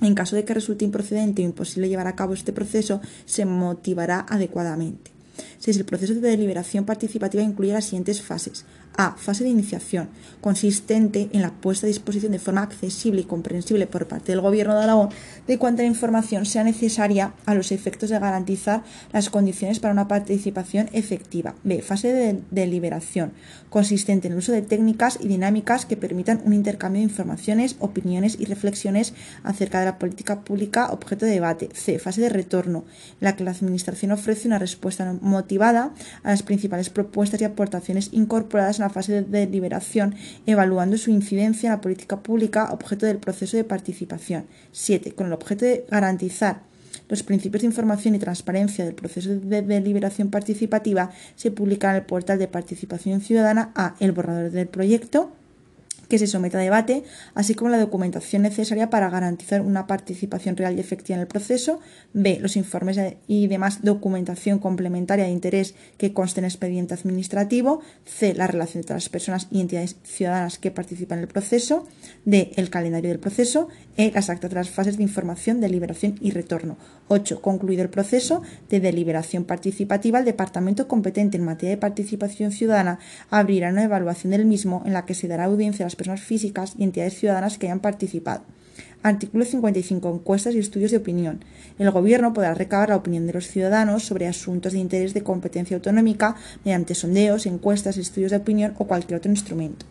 En caso de que resulte improcedente o imposible llevar a cabo este proceso, se motivará adecuadamente. 6. El proceso de deliberación participativa incluye las siguientes fases. A. Fase de iniciación, consistente en la puesta a disposición de forma accesible y comprensible por parte del Gobierno de Aragón de cuanta información sea necesaria a los efectos de garantizar las condiciones para una participación efectiva. B. Fase de deliberación, consistente en el uso de técnicas y dinámicas que permitan un intercambio de informaciones, opiniones y reflexiones acerca de la política pública objeto de debate. C. Fase de retorno, en la que la Administración ofrece una respuesta motivada a las principales propuestas y aportaciones incorporadas en fase de deliberación, evaluando su incidencia en la política pública objeto del proceso de participación. 7. Con el objeto de garantizar Los principios de información y transparencia del proceso de deliberación participativa se publican en el portal de participación ciudadana A. El borrador del proyecto que se someta a debate, así como la documentación necesaria para garantizar una participación real y efectiva en el proceso, b. los informes y demás documentación complementaria de interés que consten en expediente administrativo, c. la relación entre las personas y entidades ciudadanas que participan en el proceso, d. el calendario del proceso, e. las actas de las fases de información, deliberación y retorno. 8. Concluido el proceso de deliberación participativa, el departamento competente en materia de participación ciudadana abrirá una evaluación del mismo en la que se dará audiencia a las personas físicas y entidades ciudadanas que hayan participado. Artículo 55. Encuestas y estudios de opinión. El Gobierno podrá recabar la opinión de los ciudadanos sobre asuntos de interés de competencia autonómica mediante sondeos, encuestas, estudios de opinión o cualquier otro instrumento.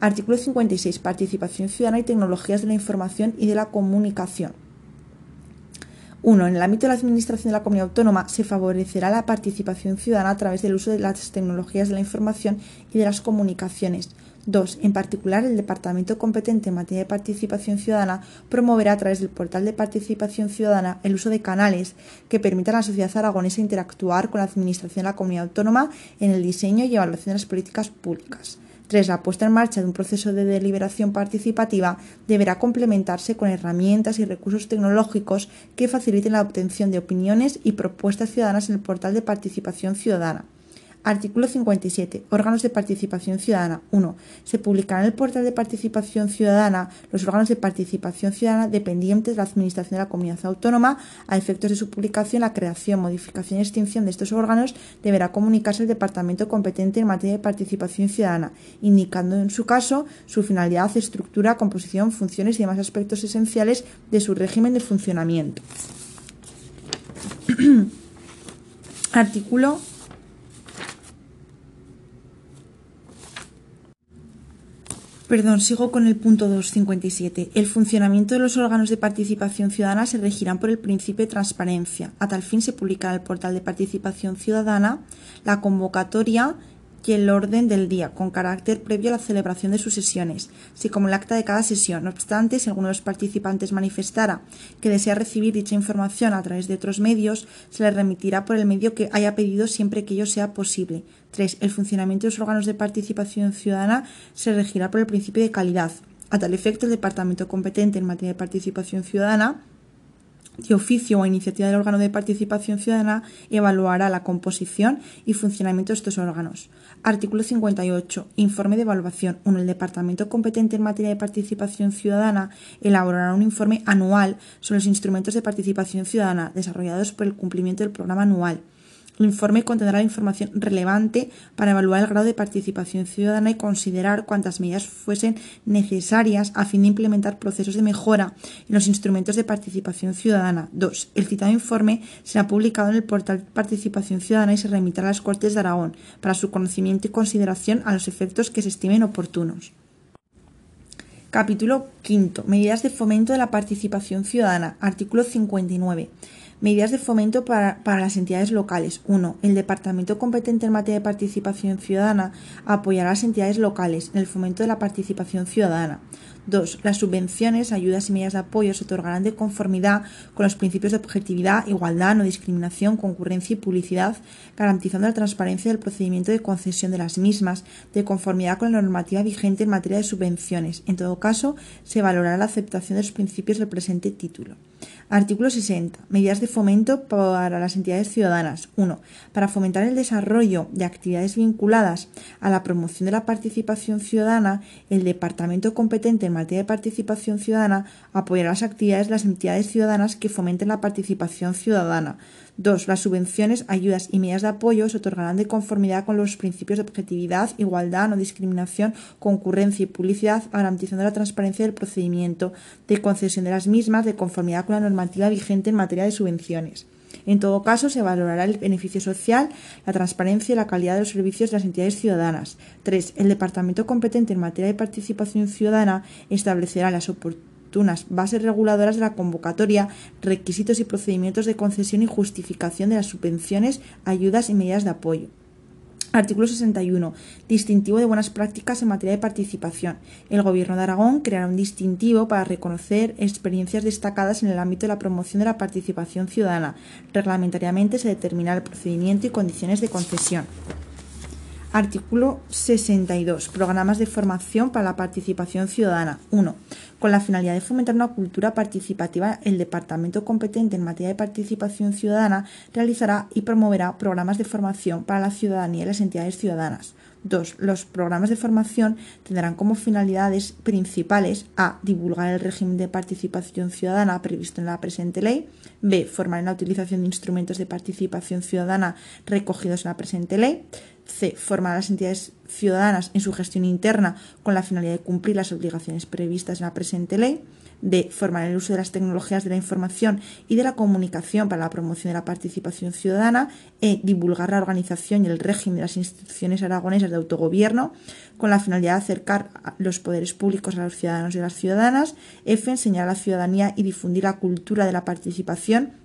Artículo 56. Participación ciudadana y tecnologías de la información y de la comunicación. 1. En el ámbito de la Administración de la Comunidad Autónoma se favorecerá la participación ciudadana a través del uso de las tecnologías de la información y de las comunicaciones 2. En particular, el Departamento competente en materia de participación ciudadana promoverá a través del portal de participación ciudadana el uso de canales que permitan a la sociedad aragonesa interactuar con la Administración de la Comunidad Autónoma en el diseño y evaluación de las políticas públicas. 3. La puesta en marcha de un proceso de deliberación participativa deberá complementarse con herramientas y recursos tecnológicos que faciliten la obtención de opiniones y propuestas ciudadanas en el portal de participación ciudadana. Artículo 57. Órganos de participación ciudadana. 1. Se publicarán en el portal de participación ciudadana los órganos de participación ciudadana dependientes de la Administración de la Comunidad Autónoma. A efectos de su publicación, la creación, modificación y extinción de estos órganos deberá comunicarse al Departamento competente en materia de participación ciudadana, indicando en su caso su finalidad, estructura, composición, funciones y demás aspectos esenciales de su régimen de funcionamiento. Artículo Perdón, sigo con el punto 257. El funcionamiento de los órganos de participación ciudadana se regirán por el principio de transparencia. A tal fin se publicará en el portal de participación ciudadana la convocatoria y el orden del día, con carácter previo a la celebración de sus sesiones, así como el acta de cada sesión. No obstante, si alguno de los participantes manifestara que desea recibir dicha información a través de otros medios, se le remitirá por el medio que haya pedido siempre que ello sea posible. 3. El funcionamiento de los órganos de participación ciudadana se regirá por el principio de calidad. A tal efecto, el departamento competente en materia de participación ciudadana de oficio o iniciativa del órgano de participación ciudadana evaluará la composición y funcionamiento de estos órganos. Artículo 58. Informe de evaluación. 1. El departamento competente en materia de participación ciudadana elaborará un informe anual sobre los instrumentos de participación ciudadana desarrollados por el cumplimiento del programa anual. El informe contendrá información relevante para evaluar el grado de participación ciudadana y considerar cuántas medidas fuesen necesarias a fin de implementar procesos de mejora en los instrumentos de participación ciudadana. 2. El citado informe será publicado en el portal participación ciudadana y se remitirá a las Cortes de Aragón para su conocimiento y consideración a los efectos que se estimen oportunos. Capítulo 5. Medidas de fomento de la participación ciudadana. Artículo 59. Medidas de fomento para, las entidades locales. 1. El Departamento competente en materia de participación ciudadana apoyará a las entidades locales en el fomento de la participación ciudadana. 2. Las subvenciones, ayudas y medidas de apoyo se otorgarán de conformidad con los principios de objetividad, igualdad, no discriminación, concurrencia y publicidad, garantizando la transparencia del procedimiento de concesión de las mismas, de conformidad con la normativa vigente en materia de subvenciones. En todo caso, se valorará la aceptación de los principios del presente título. Artículo 60. Medidas de fomento para las entidades ciudadanas. 1. Para fomentar el desarrollo de actividades vinculadas a la promoción de la participación ciudadana, el Departamento competente en materia de participación ciudadana apoyará las actividades de las entidades ciudadanas que fomenten la participación ciudadana. 2. Las subvenciones, ayudas y medidas de apoyo se otorgarán de conformidad con los principios de objetividad, igualdad, no discriminación, concurrencia y publicidad, garantizando la transparencia del procedimiento de concesión de las mismas de conformidad con la normativa vigente en materia de subvenciones. En todo caso, se valorará el beneficio social, la transparencia y la calidad de los servicios de las entidades ciudadanas. 3. El Departamento competente en materia de participación ciudadana establecerá las oportunidades bases reguladoras de la convocatoria, requisitos y procedimientos de concesión y justificación de las subvenciones, ayudas y medidas de apoyo. Artículo 61. Distintivo de buenas prácticas en materia de participación. El Gobierno de Aragón creará un distintivo para reconocer experiencias destacadas en el ámbito de la promoción de la participación ciudadana. Reglamentariamente se determinará el procedimiento y condiciones de concesión. Artículo 62. Programas de formación para la participación ciudadana. 1. Con la finalidad de fomentar una cultura participativa, el Departamento competente en materia de participación ciudadana realizará y promoverá programas de formación para la ciudadanía y las entidades ciudadanas. 2. Los programas de formación tendrán como finalidades principales a. divulgar el régimen de participación ciudadana previsto en la presente ley, b. formar en la utilización de instrumentos de participación ciudadana recogidos en la presente ley, C. Formar a las entidades ciudadanas en su gestión interna con la finalidad de cumplir las obligaciones previstas en la presente ley. D. Formar el uso de las tecnologías de la información y de la comunicación para la promoción de la participación ciudadana. E. Divulgar la organización y el régimen de las instituciones aragonesas de autogobierno con la finalidad de acercar los poderes públicos a los ciudadanos y a las ciudadanas. F. Enseñar a la ciudadanía y difundir la cultura de la participación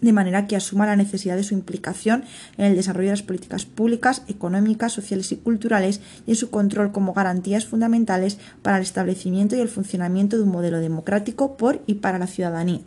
de manera que asuma la necesidad de su implicación en el desarrollo de las políticas públicas, económicas, sociales y culturales y en su control como garantías fundamentales para el establecimiento y el funcionamiento de un modelo democrático por y para la ciudadanía.